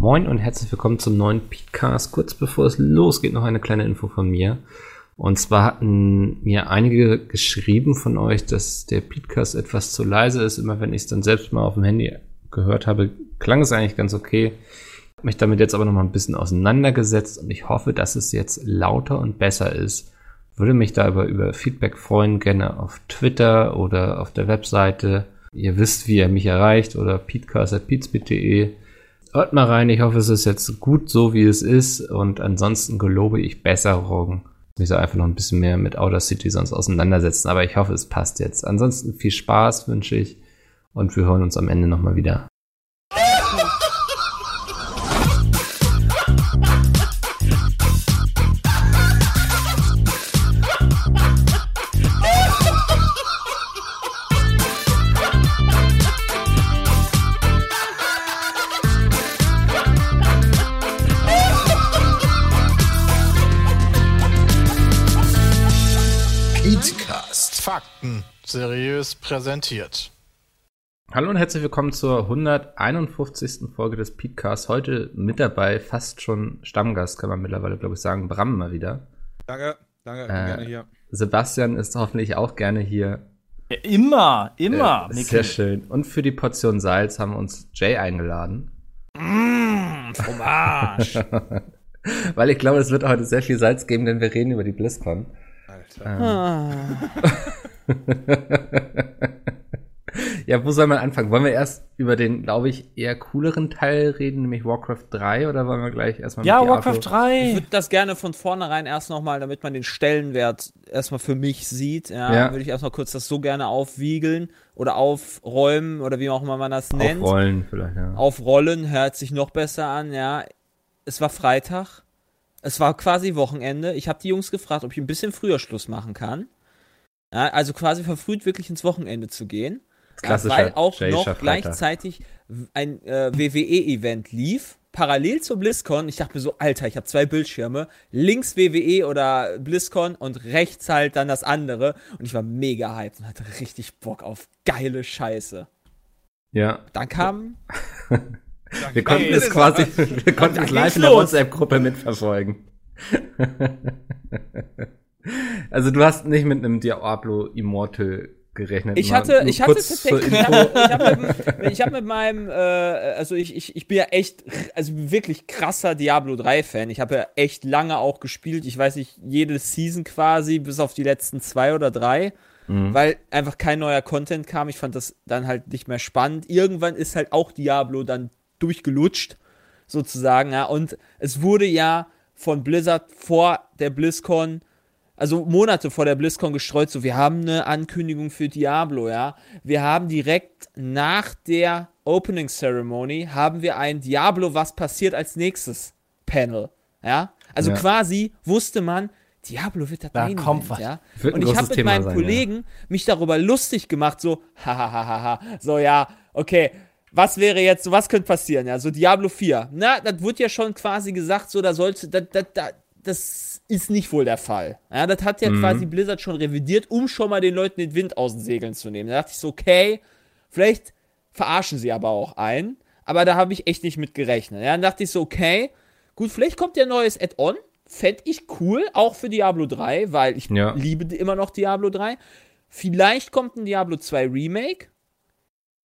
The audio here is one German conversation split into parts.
Moin und herzlich willkommen zum neuen Podcast. Kurz bevor es losgeht, noch eine kleine Info von mir. Und zwar hatten mir einige geschrieben von euch, dass der Podcast etwas zu leise ist. Immer wenn ich es dann selbst mal auf dem Handy gehört habe, klang es eigentlich ganz okay. Ich habe mich damit jetzt aber noch mal ein bisschen auseinandergesetzt und ich hoffe, dass es jetzt lauter und besser ist. Würde mich da aber über Feedback freuen, gerne auf Twitter oder auf der Webseite. Ihr wisst, wie ihr mich erreicht oder peatcast.peatsbit.de. Hört mal rein, ich hoffe, es ist jetzt gut so, wie es ist und ansonsten gelobe ich Besserung. Ich mich so einfach noch ein bisschen mehr mit Outer City sonst auseinandersetzen, aber ich hoffe, es passt jetzt. Ansonsten viel Spaß wünsche ich und wir hören uns am Ende nochmal wieder. Seriös präsentiert. Hallo und herzlich willkommen zur 151. Folge des Peatcasts. Heute mit dabei, fast schon Stammgast, kann man mittlerweile, glaube ich, sagen, Bram mal wieder. Danke, danke, Äh, gerne hier. Sebastian ist hoffentlich auch gerne hier. Ja, immer, immer. Äh, sehr schön. Und für die Portion Salz haben wir uns Jay eingeladen. Mm, Fromage. Weil ich glaube, es wird heute sehr viel Salz geben, denn wir reden über die BlizzCon. Alter. Ja, wo soll man anfangen? Wollen wir erst über den, glaube ich, eher cooleren Teil reden, nämlich Warcraft 3, oder wollen wir gleich erstmal ja, mit Diablo- Warcraft Ich 3. würde das gerne von vornherein erst nochmal, damit man den Stellenwert erstmal für mich sieht, ja, Ja. würde ich erstmal kurz das so gerne aufwiegeln oder aufräumen oder wie auch immer man das nennt. Aufrollen vielleicht, ja. Aufrollen hört sich noch besser an, ja. Es war Freitag. Es war quasi Wochenende. Ich habe die Jungs gefragt, ob ich ein bisschen früher Schluss machen kann. Ja, also quasi verfrüht wirklich ins Wochenende zu gehen. Ja, Klassischer weil auch noch Freitag. gleichzeitig ein äh, WWE-Event lief, parallel zur BlizzCon. Ich dachte mir so, Alter, ich habe zwei Bildschirme. Links WWE oder BlizzCon und rechts halt dann das andere. Und ich war mega hyped und hatte richtig Bock auf geile Scheiße. Ja. Dann kam Wir konnten es quasi, wir konnten es live in der. WhatsApp-Gruppe mitverfolgen. also du hast nicht mit einem Diablo Immortal gerechnet. Ich hatte, ich hatte tatsächlich, ich habe mit, hab mit meinem, äh, also ich, ich, ich bin ja echt, also wirklich krasser Diablo 3 Fan. Ich habe ja echt lange auch gespielt. Ich weiß nicht, jede Season quasi, bis auf die letzten zwei oder drei, Mhm. weil einfach kein neuer Content kam. Ich fand das dann halt nicht mehr spannend. Irgendwann ist halt auch Diablo dann durchgelutscht, sozusagen, ja. Und es wurde ja von Blizzard vor der BlizzCon also Monate vor der BlizzCon gestreut, so wir haben eine Ankündigung für Diablo, ja. Wir haben direkt nach der Opening Ceremony haben wir ein Diablo, was passiert als nächstes Panel, ja. Also Ja. quasi wusste man, Diablo wird das Da kommt was. ja. Wird Und ich habe mit Thema meinem sein, Kollegen mich darüber lustig gemacht, so, hahaha, so ja, okay, was wäre jetzt, so was könnte passieren, ja, so Diablo 4. Na, das wurde ja schon quasi gesagt, so, da sollte, das, das, das, das ist nicht wohl der Fall. Ja, das hat ja Mhm. quasi Blizzard schon revidiert, um schon mal den Leuten den Wind aus den Segeln zu nehmen. Da dachte ich so, okay, vielleicht verarschen sie aber auch ein, aber da habe ich echt nicht mit gerechnet. Ja, dann dachte ich so, okay, gut, vielleicht kommt ja ein neues Add-on. Fände ich cool, auch für Diablo 3, weil ich Ja. liebe immer noch Diablo 3. Vielleicht kommt ein Diablo 2 Remake.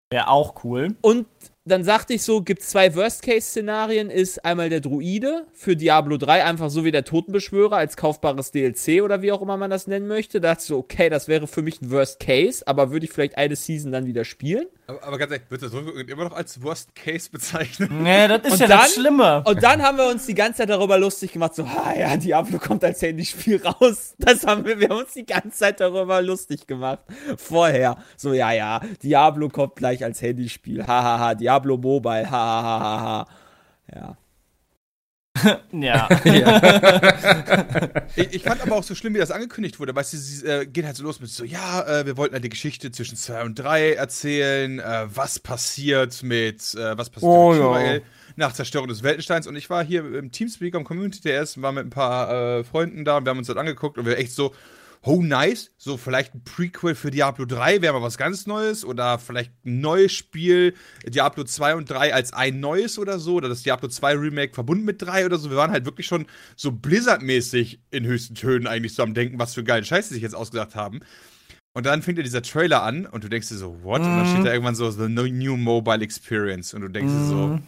Wäre auch cool. Und dann sagte ich so, gibt zwei Worst-Case-Szenarien, ist einmal der Druide für Diablo 3, einfach so wie der Totenbeschwörer als kaufbares DLC oder wie auch immer man das nennen möchte. Da dachte ich so, okay, das wäre für mich ein Worst-Case, aber würde ich vielleicht eine Season dann wieder spielen. Aber, aber ganz ehrlich, wird das immer noch als Worst Case bezeichnen? Nee, das ist Und ja dann- das Schlimme. Und dann haben wir uns die ganze Zeit darüber lustig gemacht, so, ah ja, Diablo kommt als Handyspiel raus. Das haben wir, wir haben uns die ganze Zeit darüber lustig gemacht. Vorher. So, ja, ja, Diablo kommt gleich als Handyspiel. Hahaha, ha, ha. Diablo Mobile. Hahaha. Ha, ha, ha. Ja. Ja. Ich, ich fand aber auch so schlimm, wie das angekündigt wurde. Weißt du, sie äh, geht halt so los mit so, ja, äh, wir wollten halt die Geschichte zwischen 2 und 3 erzählen, äh, was passiert mit, äh, was passiert Oh, mit ja. Nach Zerstörung des Weltensteins. Und ich war hier im Teamspeak am Community TS, war mit ein paar äh, Freunden da und wir haben uns das angeguckt und wir echt so, oh nice, so vielleicht ein Prequel für Diablo 3 wäre mal was ganz Neues oder vielleicht ein neues Spiel, Diablo 2 und 3 als ein neues oder so, oder das Diablo 2 Remake verbunden mit 3 oder so. Wir waren halt wirklich schon so Blizzard-mäßig in höchsten Tönen eigentlich so am Denken, was für geilen Scheiß sie sich jetzt ausgedacht haben. Und dann fängt ja dieser Trailer an und du denkst dir so, what? Und dann steht da irgendwann so, the new mobile experience. Und du denkst dir so,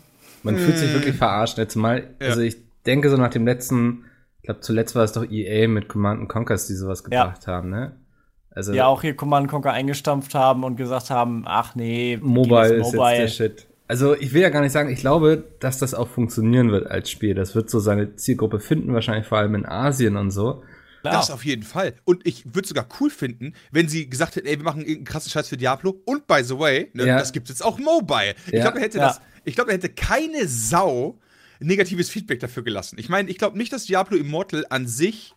Man fühlt sich wirklich verarscht. Jetzt mal, Ja. also ich denke so nach dem letzten, glaube zuletzt war es doch EA mit Command Conquers, die sowas gebracht haben, ne? Also Ja, auch hier Command Conquer eingestampft haben und gesagt haben, ach nee, Mobile ist es jetzt der Shit. Also ich will ja gar nicht sagen, ich glaube, dass das auch funktionieren wird als Spiel. Das wird so seine Zielgruppe finden, wahrscheinlich vor allem in Asien und so. Das auf jeden Fall. Und ich würde sogar cool finden, wenn sie gesagt hätten, ey, wir machen irgendeinen krassen Scheiß für Diablo. Und by the way, ne, Ja. das gibt jetzt auch Mobile. Ich Ja. glaube, da hätte Ja. das, ich glaube, da hätte keine Sau negatives Feedback dafür gelassen. Ich meine, ich glaube nicht, dass Diablo Immortal an sich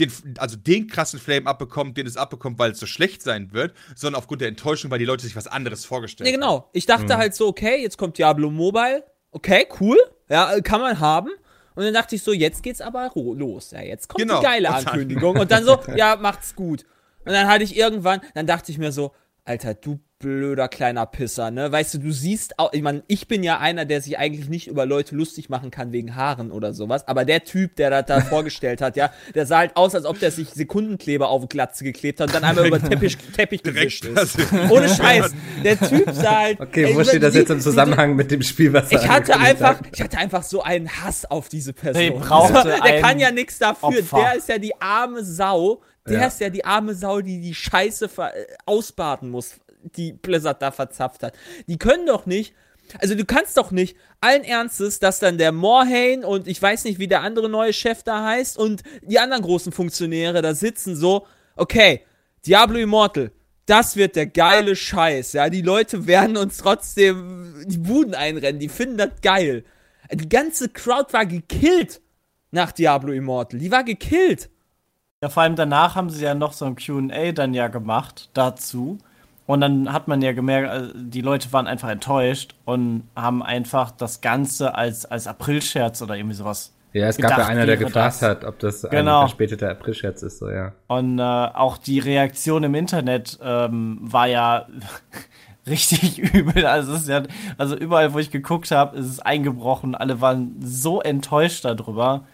den, also den krassen Flame abbekommt, den es abbekommt, weil es so schlecht sein wird, sondern aufgrund der Enttäuschung, weil die Leute sich was anderes vorgestellt Nee, haben. genau. Ich dachte halt so, okay, jetzt kommt Diablo Mobile. Okay, cool. Ja, kann man haben. Und dann dachte ich so, jetzt geht's aber los. Ja, jetzt kommt Genau. die geile Ankündigung. Und dann so, ja, macht's gut. Und dann hatte ich irgendwann, dann dachte ich mir so, Alter, du blöder kleiner Pisser, ne? Weißt du, du siehst auch, ich meine, ich bin ja einer, der sich eigentlich nicht über Leute lustig machen kann wegen Haaren oder sowas, aber der Typ, der das da vorgestellt hat, ja, der sah halt aus, als ob der sich Sekundenkleber auf Glatze geklebt hat und dann einmal über Teppich, Teppich gewischt ist. Ohne Scheiß. Der Typ sah halt. Okay, ey, wo steht das die- jetzt im die- Zusammenhang mit dem Spiel, was er Ich hatte einfach, hat? ich hatte einfach so einen Hass auf diese Person. Die brauchte der kann ja nichts dafür. Opfer. Der ist ja die arme Sau. Der Ja. ist ja die arme Sau, die die Scheiße äh, ausbaden muss, die Blizzard da verzapft hat. Die können doch nicht. Also du kannst doch nicht allen Ernstes, dass dann der Morhaine und ich weiß nicht, wie der andere neue Chef da heißt und die anderen großen Funktionäre da sitzen so, okay, Diablo Immortal, das wird der geile Scheiß, ja. Die Leute werden uns trotzdem die Buden einrennen, die finden das geil. Die ganze Crowd war gekillt nach Diablo Immortal. Die war gekillt. Ja, vor allem danach haben sie ja noch so ein QA dann ja gemacht dazu. Und dann hat man ja gemerkt, äh, die Leute waren einfach enttäuscht und haben einfach das Ganze als, als Aprilscherz oder irgendwie sowas. Ja, es gab ja gedacht einer, der gefragt das. hat, ob das ein Genau. verspäteter Aprilscherz ist, so ja. Und äh, auch die Reaktion im Internet ähm, war ja richtig übel. Also, es ist ja, also überall, wo ich geguckt habe, ist es eingebrochen. Alle waren so enttäuscht darüber.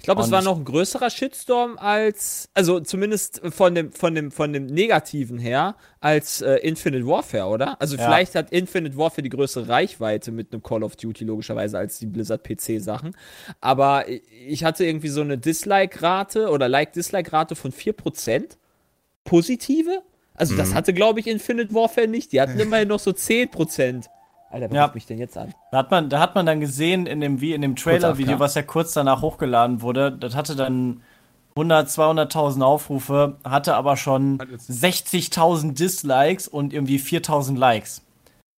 Ich glaube, es war noch ein größerer Shitstorm als, also zumindest von dem, von dem, von dem Negativen her, als äh, Infinite Warfare, oder? Also Ja. vielleicht hat Infinite Warfare die größere Reichweite mit einem Call of Duty logischerweise als die Blizzard PC-Sachen. Aber ich hatte irgendwie so eine Dislike-Rate oder Like-Dislike-Rate von 4%. Positive? Also Mhm. das hatte, glaube ich, Infinite Warfare nicht. Die hatten immerhin noch so 10%. Alter, wer Ja. ruft mich denn jetzt an? Da hat man, da hat man dann gesehen in dem, wie in dem Trailer-Video, was ja kurz danach hochgeladen wurde, das hatte dann 100, 200.000 Aufrufe, hatte aber schon Hat jetzt- 60.000 Dislikes und irgendwie 4.000 Likes.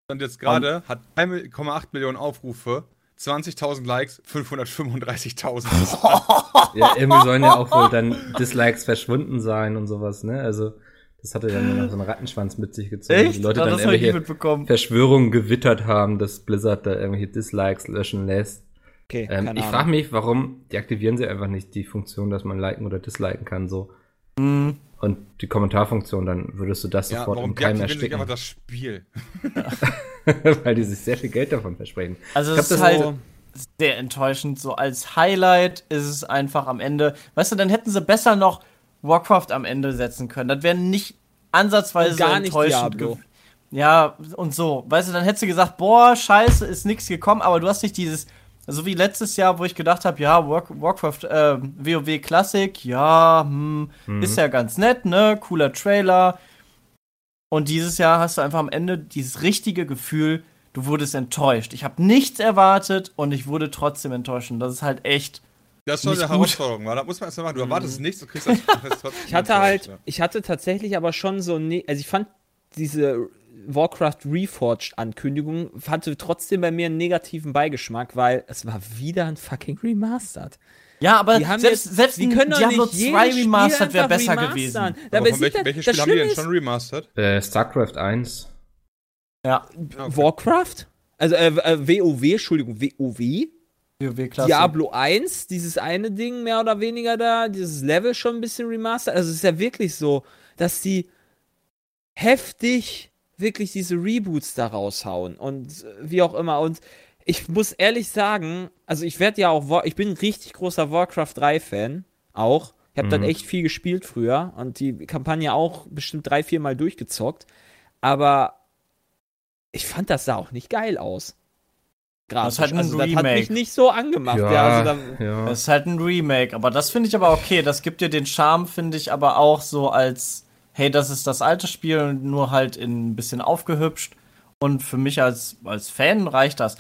Und jetzt gerade hat 1,8 Millionen Aufrufe, 20.000 Likes, 535.000. Ja, irgendwie sollen ja auch wohl dann Dislikes verschwunden sein und sowas, ne? Also, das hatte dann noch so einen Rattenschwanz mit sich gezogen. wo Die Leute Ja, dann ich nicht irgendwelche mitbekommen. Verschwörungen gewittert haben, dass Blizzard da irgendwelche Dislikes löschen lässt. Okay, Ähm, keine ich frage mich, warum deaktivieren sie einfach nicht die Funktion, dass man liken oder disliken kann, so. Mhm. Und die Kommentarfunktion, dann würdest du das ja, sofort warum im Keim ersticken. einfach das Spiel? weil die sich sehr viel Geld davon versprechen. Also es ist halt ist sehr enttäuschend. So als Highlight ist es einfach am Ende. Weißt du, dann hätten sie besser noch Warcraft am Ende setzen können. Das wäre nicht ansatzweise Und gar nicht enttäuschend. Ja, und so. Weißt du, dann hättest du gesagt, boah, scheiße, ist nichts gekommen, aber du hast nicht dieses, so wie letztes Jahr, wo ich gedacht habe, ja, War Warcraft, äh, WoW Classic, ja, hm, ist ja ganz nett, ne, cooler Trailer. Und dieses Jahr hast du einfach am Ende dieses richtige Gefühl, du wurdest enttäuscht. Ich habe nichts erwartet und ich wurde trotzdem enttäuscht. Und das ist halt echt. Das ist schon eine. Herausforderung, weil da muss man erstmal machen. Du erwartest nichts, du kriegst das. trotzdem Ich hatte halt, Ja. ich hatte tatsächlich aber schon so, ne also ich fand diese Warcraft Reforged Ankündigung hatte trotzdem bei mir einen negativen Beigeschmack, weil es war wieder ein fucking Remastered. Ja, aber Die haben selbst, jetzt, selbst die können doch Diablo nicht 2 jedes Spiel Remastered wäre besser remastern. gewesen. Aber von sieht welchen, das, welche das Spiele haben die denn schon remastered? Äh, StarCraft 1. Ja. Warcraft? Also äh, äh, WoW, Entschuldigung, WoW? Diablo 1, dieses eine Ding mehr oder weniger da, dieses Level schon ein bisschen remastered. Also es ist ja wirklich so, dass die heftig wirklich diese Reboots da raushauen und äh, wie auch immer. Und ich muss ehrlich sagen, also ich werde ja auch, ich bin ein richtig großer Warcraft 3 Fan, auch. Ich habe dann Mhm. echt viel gespielt früher und die Kampagne auch bestimmt drei, vier Mal durchgezockt. Aber ich fand das sah auch nicht geil aus. Das ist halt ein also das hat mich Remake. nicht so angemacht. Ja, also da, ja. Das ist halt ein Remake, aber das finde ich aber okay. Das gibt dir den Charme, finde ich, aber auch so als, hey, das ist das alte Spiel, nur halt in ein bisschen aufgehübscht. Und für mich als, als Fan reicht das.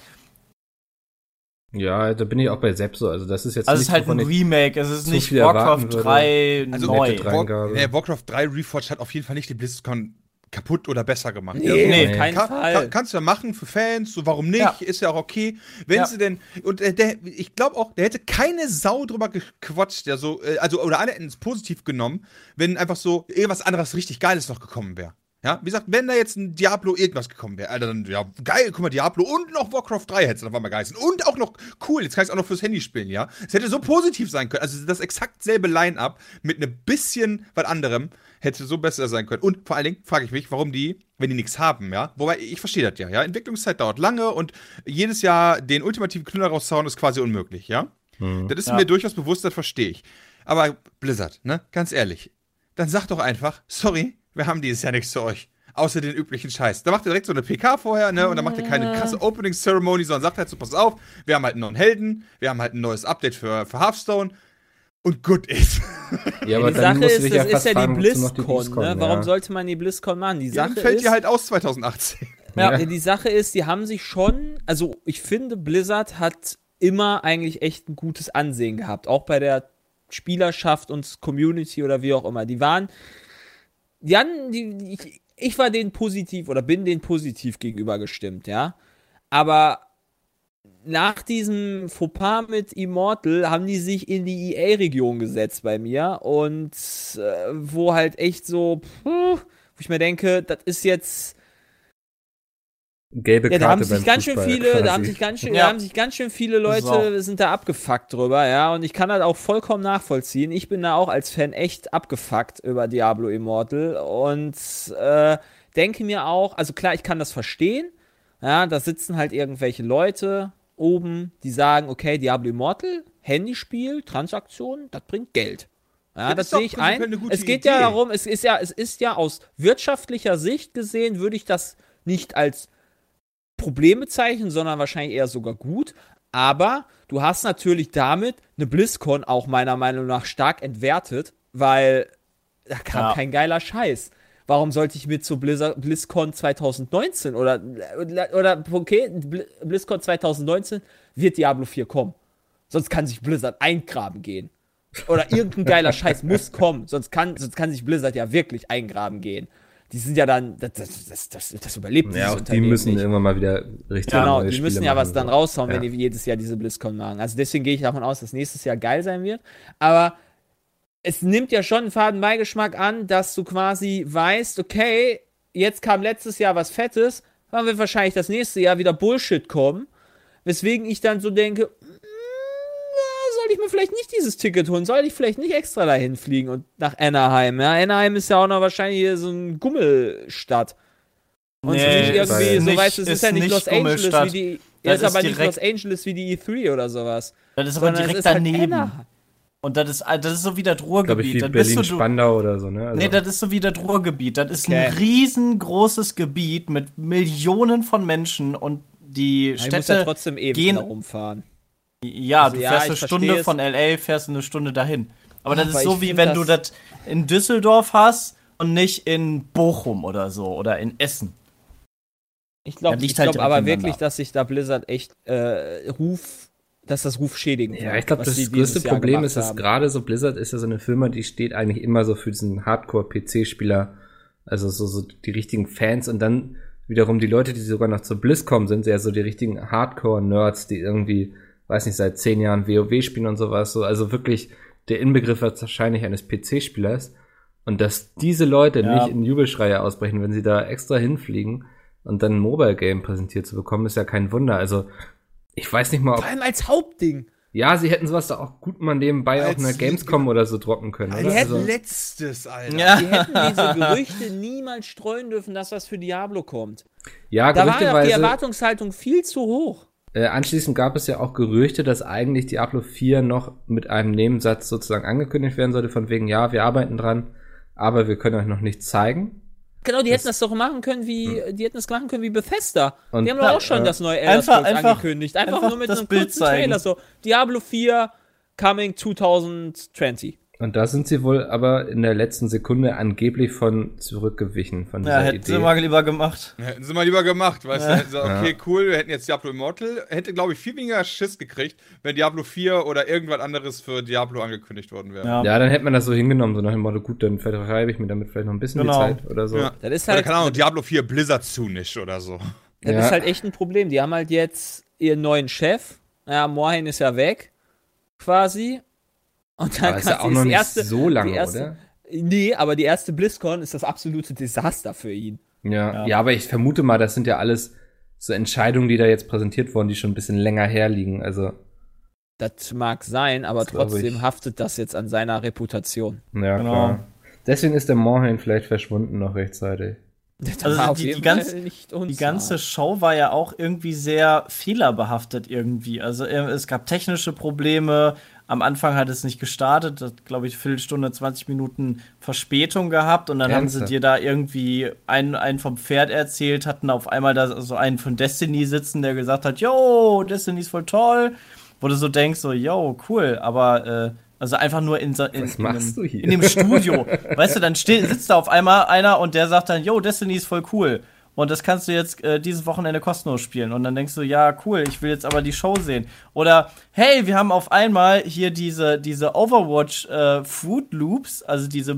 ja, da bin ich auch bei Sepp so. Also das ist jetzt Also es ist halt ein Remake, es ist nicht Warcraft würde. 3 Also neu. War, nee, Warcraft 3 Reforged hat auf jeden Fall nicht die BlizzCon kaputt oder besser gemacht. nee, Ja, nee, keinen Kann, Fall. kann, kannst du ja machen für Fans, so warum nicht? Ja. Ist ja auch okay. Wenn Ja. sie denn und äh, der, ich glaube auch, der hätte keine Sau drüber gequatscht, der so äh, also oder alle hätten es positiv genommen, wenn einfach so irgendwas anderes richtig Geiles noch gekommen wäre. Ja, wie gesagt, wenn da jetzt ein Diablo irgendwas gekommen wäre, Alter, dann, ja, geil, guck mal, Diablo und noch Warcraft 3 hätte es auf einmal geheißen. Und auch noch, cool, jetzt kann ich es auch noch fürs Handy spielen, ja. Es hätte so positiv sein können. Also das exakt selbe Line-Up mit einem bisschen was anderem hätte so besser sein können. Und vor allen Dingen frage ich mich, warum die, wenn die nichts haben, ja, wobei ich verstehe das ja, ja, Entwicklungszeit dauert lange und jedes Jahr den ultimativen Knüller rauszuhauen ist quasi unmöglich, ja. Das ist Ja. mir durchaus bewusst, das verstehe ich. Aber Blizzard, ne, ganz ehrlich, dann sag doch einfach, sorry, wir haben dieses Jahr nichts für euch. Außer den üblichen Scheiß. Da macht ihr direkt so eine PK vorher, ne? Und dann macht ihr keine krasse Opening Ceremony, sondern sagt halt so, pass auf, wir haben halt einen neuen Helden, wir haben halt ein neues Update für, für Hearthstone. Und gut ist. Ja, die Sache musst du ist, dich das ist ja die BlizzCon, ne? Warum ja. sollte man die BlizzCon machen? Die Dann Sache fällt ist, ihr halt aus 2018. ja. Ja. die Sache ist, die haben sich schon, also ich finde, Blizzard hat immer eigentlich echt ein gutes Ansehen gehabt, auch bei der Spielerschaft und Community oder wie auch immer. Die waren, die hatten, die, die- ich, ich war denen positiv oder bin denen positiv gegenüber gestimmt, ja. Aber nach diesem Fauxpas mit Immortal haben die sich in die EA-Region gesetzt bei mir und äh, wo halt echt so, puh, wo ich mir denke, das ist jetzt, Gelbe ja, da haben sich ganz schön viele, da haben quasi. sich ganz schön, Ja. da haben sich ganz schön viele Leute So. sind da abgefuckt drüber, ja, und ich kann das auch vollkommen nachvollziehen. Ich bin da auch als Fan echt abgefuckt über Diablo Immortal und äh, denke mir auch, also klar, ich kann das verstehen, ja, da sitzen halt irgendwelche Leute oben, die sagen, okay, Diablo Immortal, Handyspiel, Transaktion, das bringt Geld. Ja, Ja, das das sehe ich ein. Es geht ja Idee. darum, es ist ja, es ist ja aus wirtschaftlicher Sicht gesehen, würde ich das nicht als Problem bezeichnen, sondern wahrscheinlich eher sogar gut. Aber du hast natürlich damit eine BlizzCon auch meiner Meinung nach stark entwertet, weil da kam Ja. kein geiler Scheiß. Warum sollte ich mir zu Blizzard, BlizzCon 2019 oder, oder okay, Bli- BlizzCon 2019 wird Diablo 4 kommen. Sonst kann sich Blizzard eingraben gehen. Oder irgendein geiler Scheiß muss kommen. Sonst kann, sonst kann sich Blizzard ja wirklich eingraben gehen. Die sind ja dann, das, das, das, das, überlebt Ja, auch die müssen nicht. irgendwann mal wieder richtig Genau, die Spiele müssen ja was machen, dann so. raushauen, wenn Ja. die jedes Jahr diese BlizzCon machen. Also deswegen gehe ich davon aus, dass nächstes Jahr geil sein wird. Aber es nimmt ja schon einen faden Beigeschmack an, dass du quasi weißt, okay, jetzt kam letztes Jahr was Fettes, dann wird wahrscheinlich das nächste Jahr wieder Bullshit kommen. Weswegen ich dann so denke, "Mm, soll ich mir vielleicht nicht dieses Ticket holen? Soll ich vielleicht nicht extra dahin fliegen und nach Anaheim? Ja, Anaheim ist ja auch noch wahrscheinlich hier so ein Gummelstadt. Und Nee, nicht irgendwie, so nicht- weißt du, es ist, ist ja nicht nicht Los Angeles wie die. Das ist aber ist nicht direkt- Los Angeles wie die E3 oder sowas. Das ist aber direkt ist halt daneben. Anaheim. Und das ist, das ist so wie das Glaube ich, Ruhrgebiet. wie Berlin-Spandau oder so, ne? Also, nee, das ist so wie das Ruhrgebiet. Das ist Okay. ein riesengroßes Gebiet mit Millionen von Menschen und die Ja, ich muss ja Städte trotzdem eben gehen- da rumfahren. Ja, Also du ja, fährst eine Stunde es. von LA, fährst eine Stunde dahin. Aber das Aber ist so, wie wenn du das- das in Düsseldorf hast und nicht in Bochum oder so oder in Essen. Ich glaube Ja, halt glaub aber wirklich, dass sich da Blizzard echt äh, Ruf, dass das Ruf schädigen Ja, ich glaube, das größte Problem ist, dass gerade so Blizzard ist ja so eine Firma, die steht eigentlich immer so für diesen Hardcore-PC-Spieler, also so, so die richtigen Fans und dann wiederum die Leute, die sogar noch zur BlizzCon sind, sind ja so die richtigen Hardcore-Nerds, die irgendwie, weiß nicht, seit zehn Jahren WoW spielen und sowas, so, also wirklich der Inbegriff wahrscheinlich eines PC-Spielers und dass diese Leute Ja. nicht in Jubelschreie ausbrechen, wenn sie da extra hinfliegen und dann ein Mobile-Game präsentiert zu bekommen, ist ja kein Wunder, also Ich weiß nicht mal, Vor ob. allem als Hauptding. Ja, sie hätten sowas da auch gut mal nebenbei auf einer Gamescom oder so droppen können. Als Oder? hätten Also, letztes, Alter. Ja. Die hätten diese Gerüchte niemals streuen dürfen, dass was für Diablo kommt. ja, Da war ja die. Erwartungshaltung viel zu hoch. Äh, anschließend gab es ja auch Gerüchte, dass eigentlich Diablo 4 noch mit einem Nebensatz sozusagen angekündigt werden sollte, von wegen, ja, wir arbeiten dran, aber wir können euch noch nichts zeigen. Genau, die hätten das doch machen können wie, die hätten das machen können wie Bethesda. Und- die haben doch auch schon äh, das neue Elder einfach- Scrolls einfach- angekündigt. Einfach, einfach nur mit einem Bild kurzen zeigen. Trailer. So, Diablo 4 coming 2020. Und da sind sie wohl aber in der letzten Sekunde angeblich von zurückgewichen, von dieser Ja, hätten Idee. sie mal lieber gemacht. Hätten sie mal lieber gemacht, weißt Ja. du? So, okay, cool, wir hätten jetzt Diablo Immortal. Hätte, glaube ich, viel weniger Schiss gekriegt, wenn Diablo 4 oder irgendwas anderes für Diablo angekündigt worden wäre. Ja. ja, dann hätte man das so hingenommen, so nach dem Motto, gut, dann vertreibe ich mir damit vielleicht noch ein bisschen Genau. die Zeit oder so. Ja. Das ist Oder halt, keine Ahnung, Diablo 4 Blizzard Zunisch oder so. das Ja. ist halt echt ein Problem. Die haben halt jetzt ihren neuen Chef. Ja, Morhain ist ja weg. Quasi. Und dann Aber ist ja auch noch nicht erste, so lange, erste, oder? Nee, aber die erste BlizzCon ist das absolute Desaster für ihn. Ja. Ja. ja, aber ich vermute mal, das sind ja alles so Entscheidungen, die da jetzt präsentiert wurden, die schon ein bisschen länger herliegen. Also, Das mag sein, aber trotzdem haftet das jetzt an seiner Reputation. ja, Genau. klar. Deswegen ist der Morhain vielleicht verschwunden noch rechtzeitig. Das Also die- die ganz- Die ganze. Show war ja auch irgendwie sehr fehlerbehaftet irgendwie. Also äh, es gab technische Probleme. Am Anfang hat es nicht gestartet. Das glaube ich Viertelstunde, 20 Minuten Verspätung gehabt. Und dann haben Ernsthaft? sie dir da irgendwie einen, einen vom Pferd erzählt, hatten auf einmal da so einen von Destiny sitzen, der gesagt hat, yo, Destiny ist voll toll. Wo du so denkst, so, yo, cool, aber äh, also einfach nur in, in, in, hier? in dem Studio. weißt du, dann steht, sitzt da auf einmal einer und der sagt dann, yo, Destiny ist voll cool. Und das kannst du jetzt äh, dieses Wochenende kostenlos spielen. Und dann denkst du, ja, cool, ich will jetzt aber die Show sehen. Oder, hey, wir haben auf einmal hier diese, diese Overwatch äh, Fruit Loops, also diese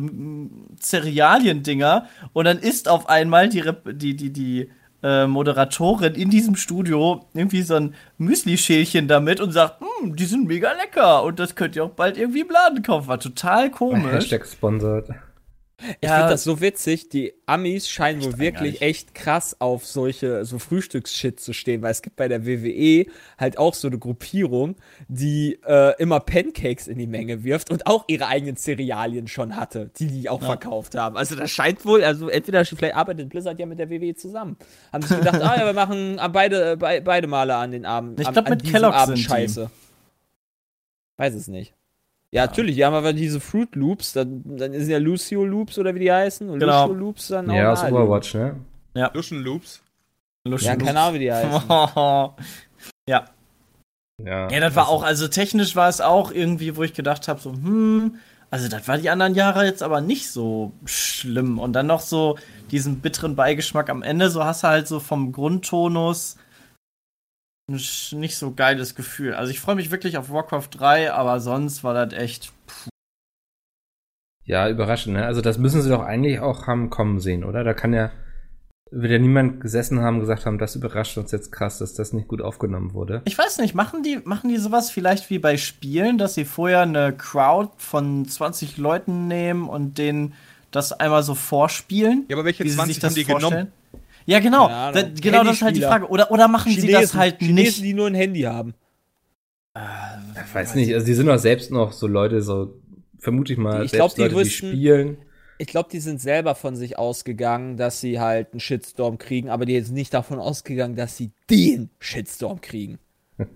Cerealien-Dinger. Und dann ist auf einmal die, die, die, die äh, Moderatorin in diesem Studio irgendwie so ein Müsli-Schälchen damit und sagt, hm, die sind mega lecker und das könnt ihr auch bald irgendwie im Laden kaufen. War total komisch. Hashtag sponsored. Ich Ja. finde das so witzig. Die Amis scheinen wohl wirklich echt krass auf solche so Frühstücksshit zu stehen, weil es gibt bei der WWE halt auch so eine Gruppierung, die äh, immer Pancakes in die Menge wirft und auch ihre eigenen Cerealien schon hatte, die die auch verkauft haben. Also das scheint wohl, also entweder vielleicht arbeitet Blizzard ja mit der WWE zusammen. Haben sich gedacht, ah ja, wir machen äh, beide be beide Male an den Abend. Ich am- glaub, an mit diesem Kellogg's Abend. Scheiße. Weiß es nicht. Ja, natürlich, die haben aber diese Fruit Loops, dann, dann sind ja Lucio Loops oder wie die heißen. Und Genau. Lucio Loops dann auch Ja, aus naheliegend. Overwatch, ne? Luschen Loops. Ja, keine Ahnung, wie die heißen. ja. Ja. Ja, das war auch, also technisch war es auch irgendwie, wo ich gedacht habe, so, hm, also das war die anderen Jahre jetzt aber nicht so schlimm. Und dann noch so diesen bitteren Beigeschmack am Ende, so hast du halt so vom Grundtonus nicht so geiles Gefühl. Also ich freue mich wirklich auf Warcraft 3, aber sonst war das echt. Ja, überraschend, ne? Also das müssen sie doch eigentlich auch haben kommen sehen, oder? Da kann ja, wird ja niemand gesessen haben, gesagt haben, das überrascht uns jetzt krass, dass das nicht gut aufgenommen wurde. Ich weiß nicht, machen die, machen die sowas vielleicht wie bei Spielen, dass sie vorher eine Crowd von 20 Leuten nehmen und denen das einmal so vorspielen? Ja, aber welche wie sie 20 sich das haben die vorstellen? genommen? Ja, genau. Da, genau, das ist halt die. Frage. Oder, oder machen sie das halt Chinesen, nicht? die nur ein Handy haben. Ich weiß nicht, also die sind doch selbst noch so Leute, so vermute ich mal, Ich glaub, selbst die Leute, die wussten- spielen. Ich glaube, die sind selber von sich ausgegangen, dass sie halt einen Shitstorm kriegen, aber die sind nicht davon ausgegangen, dass sie den Shitstorm kriegen.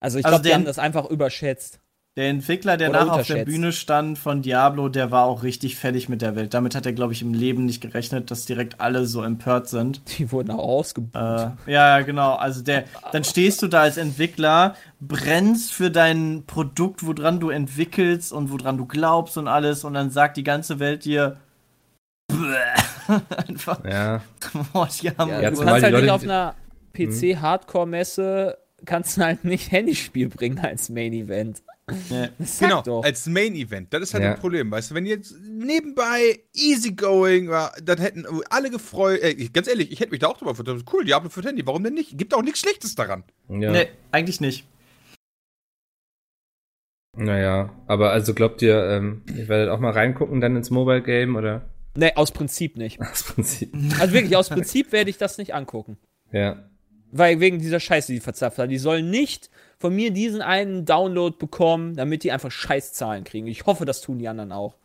Also ich Also glaube, die haben das einfach überschätzt. Der Entwickler, der nachher auf der. Bühne stand von Diablo, der war auch richtig fertig mit der Welt. Damit hat er, glaube ich, im Leben nicht gerechnet, dass direkt alle so empört sind. Die wurden auch ausgebucht. Äh, ja, genau. Also der, dann stehst du da als Entwickler, brennst für dein Produkt, woran du entwickelst und woran du glaubst und alles, und dann sagt die ganze Welt dir Bäh. einfach, Ja, boah, die haben ja, ja, du kannst halt nicht auf einer PC-Hardcore-Messe kannst du halt nicht Handyspiel bringen als Main-Event. Nee. Das sagt Genau, doch. als Main Event. Das ist halt Ja. ein Problem, weißt du, wenn jetzt nebenbei easygoing war, dann hätten alle gefreut, äh, ich- ganz ehrlich, ich hätte mich da auch drüber gefreut. Cool, Diablo für Handy, warum denn nicht? Gibt auch nichts Schlechtes daran. ja. Nee, eigentlich nicht. Naja, aber also glaubt ihr, ähm, ihr werdet auch mal reingucken dann ins Mobile Game oder Nee, aus Prinzip nicht. das Prinzip? Also wirklich, aus Prinzip werde ich das nicht angucken. Ja. Weil wegen dieser Scheiße, die verzapft haben. Die sollen nicht von mir diesen einen Download bekommen, damit die einfach Scheißzahlen kriegen. Ich hoffe, das tun die anderen auch.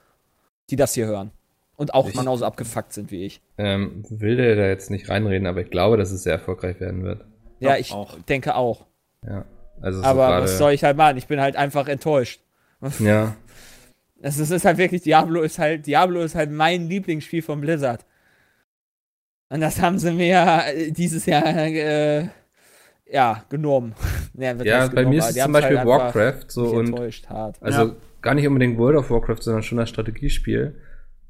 Die das hier hören. Und auch Ich- genauso abgefuckt sind wie ich. Ähm, will der da jetzt nicht reinreden, aber ich glaube, dass es sehr erfolgreich werden wird. Ja, ich auch. denke auch. Ja. Also so Aber gerade- was soll ich halt machen? Ich bin halt einfach enttäuscht. Ja. Es ist, ist halt wirklich, Diablo ist halt, Diablo ist halt mein Lieblingsspiel von Blizzard. Und das haben sie mir äh, dieses Jahr, äh, ja, genommen. ja, Ja, bei genommen, mir ist es zum Beispiel halt Warcraft so und also Ja. gar nicht unbedingt World of Warcraft, sondern schon das Strategiespiel.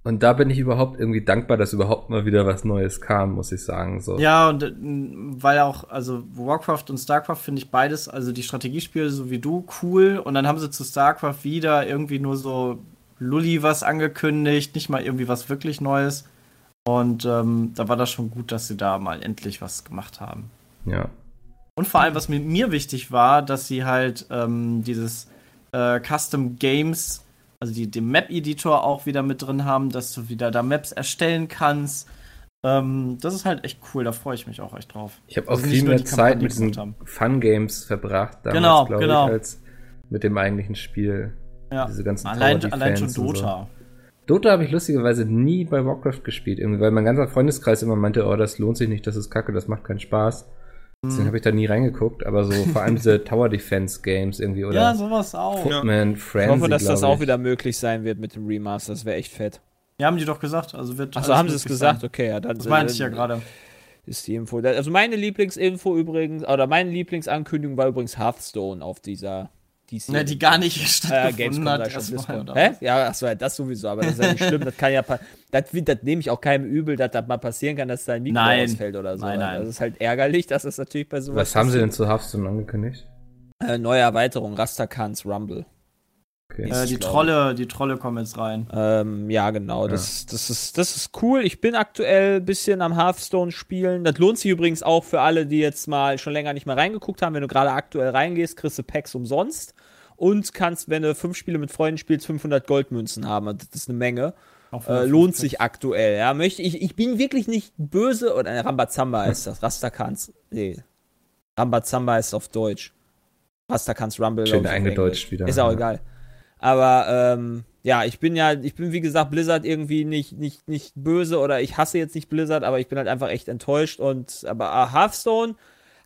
Und da bin ich überhaupt irgendwie dankbar, dass überhaupt mal wieder was Neues kam, muss ich sagen. So. Ja, und äh, weil auch, also Warcraft und StarCraft finde ich beides, also die Strategiespiele, so wie du, cool. Und dann haben sie zu StarCraft wieder irgendwie nur so Lulli was angekündigt, nicht mal irgendwie was wirklich Neues. Und ähm, da war das schon gut, dass sie da mal endlich was gemacht haben. ja. Und vor allem, was mir, mir wichtig war, dass sie halt ähm, dieses äh, Custom Games, also die, den Map-Editor auch wieder mit drin haben, dass du wieder da Maps erstellen kannst. Ähm, das ist halt echt cool, da freue ich mich auch echt drauf. Ich habe auch viel mehr Zeit mit diesen. Fun-Games verbracht, damals, Genau, glaube genau. ich, als mit dem eigentlichen Spiel. Ja. Diese ganzen Allein, Tower allein schon so. Dota. Dota habe ich lustigerweise nie bei Warcraft gespielt, weil mein ganzer Freundeskreis immer meinte, oh, das lohnt sich nicht, das ist kacke, das macht keinen Spaß. Deswegen Mhm. habe ich da nie reingeguckt, aber so vor allem diese Tower Defense Games irgendwie oder Ja, sowas auch. Ja. Footman, Ich Frenzy, hoffe, dass das auch ich. wieder möglich sein wird mit dem Remaster. Das wäre echt fett. Ja, haben die doch gesagt. Also wird Achso, haben sie es gesagt? sein. Okay, ja, dann Das meinte ich ja gerade. ist die Info. Also meine Lieblingsinfo übrigens, oder meine Lieblingsankündigung war übrigens Hearthstone auf dieser DC. Ne, die gar nicht äh, stattgefunden Gamescom, hat. erstmal? Hä? Ja, achso, ja, das sowieso, aber das ist ja nicht schlimm, das kann ja, das, das nehme ich auch keinem übel, dass das mal passieren kann, dass dein Mikro Nein. ausfällt oder so. Nein, nein. Das ist halt ärgerlich, das ist natürlich bei sowas. Was haben sie denn zu Hearthstone angekündigt? Äh, neue Erweiterung, Rastakans Rumble. Okay. Äh, die Trolle, die Trolle kommen jetzt rein. Ähm, ja, genau. Das, das, ist, das ist cool. Ich bin aktuell ein bisschen am Hearthstone spielen. Das lohnt sich übrigens auch für alle, die jetzt mal schon länger nicht mehr reingeguckt haben. Wenn du gerade aktuell reingehst, kriegst du Packs umsonst. Und kannst, wenn du fünf Spiele mit Freunden spielst, 500 Goldmünzen haben. Das ist eine Menge. Äh, lohnt sich aktuell. Ja, möchte ich, ich bin wirklich nicht böse. Oder äh, Rambazamba ist das. Rastakans. Nee. Rambazamba ist auf Deutsch. Rastakans Rumble. Schön eingedeutscht Englisch. wieder, Ist auch ja. egal. Aber ähm, ja, ich bin ja, ich bin wie gesagt Blizzard irgendwie nicht, nicht, nicht böse oder ich hasse jetzt nicht Blizzard, aber ich bin halt einfach echt enttäuscht und aber äh, Hearthstone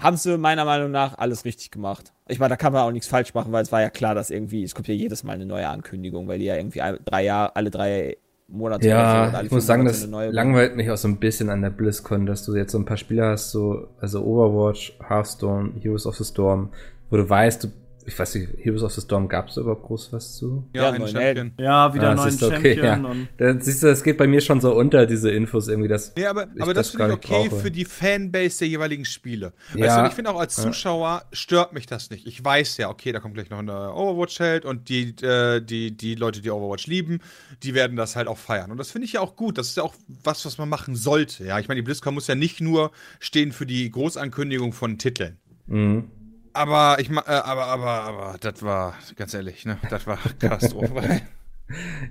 haben sie meiner Meinung nach alles richtig gemacht. Ich meine, da kann man auch nichts falsch machen, weil es war ja klar, dass irgendwie, es kommt ja jedes Mal eine neue Ankündigung, weil die ja irgendwie alle drei Jahre, alle drei Monate Ja, ich muss sagen, das langweilt mich auch so ein bisschen an der BlizzCon, dass du jetzt so ein paar Spiele hast, so, also Overwatch, Hearthstone, Heroes of the Storm, wo du weißt, du, ich weiß nicht, Heroes of the Storm gab es überhaupt groß was zu? Ja, ein neuen Champion. Ja, wieder Ah, einen neuen siehst du, okay, Champion ja. und Da, siehst du, das geht bei mir schon so unter, diese Infos irgendwie, dass Nee, aber, ich aber das, das finde ich okay brauche. für die Fanbase der jeweiligen Spiele. Weißt Ja. du, und ich finde auch als Zuschauer stört mich das nicht. Ich weiß ja, okay, da kommt gleich noch ein Overwatch-Held und die, äh, die, die Leute, die Overwatch lieben, die werden das halt auch feiern. Und das finde ich ja auch gut. Das ist ja auch was, was man machen sollte. Ja, ich meine, die BlizzCon muss ja nicht nur stehen für die Großankündigung von Titeln. Mhm. Aber ich äh, aber, aber, aber, das war, ganz ehrlich, ne, das war Katastrophe.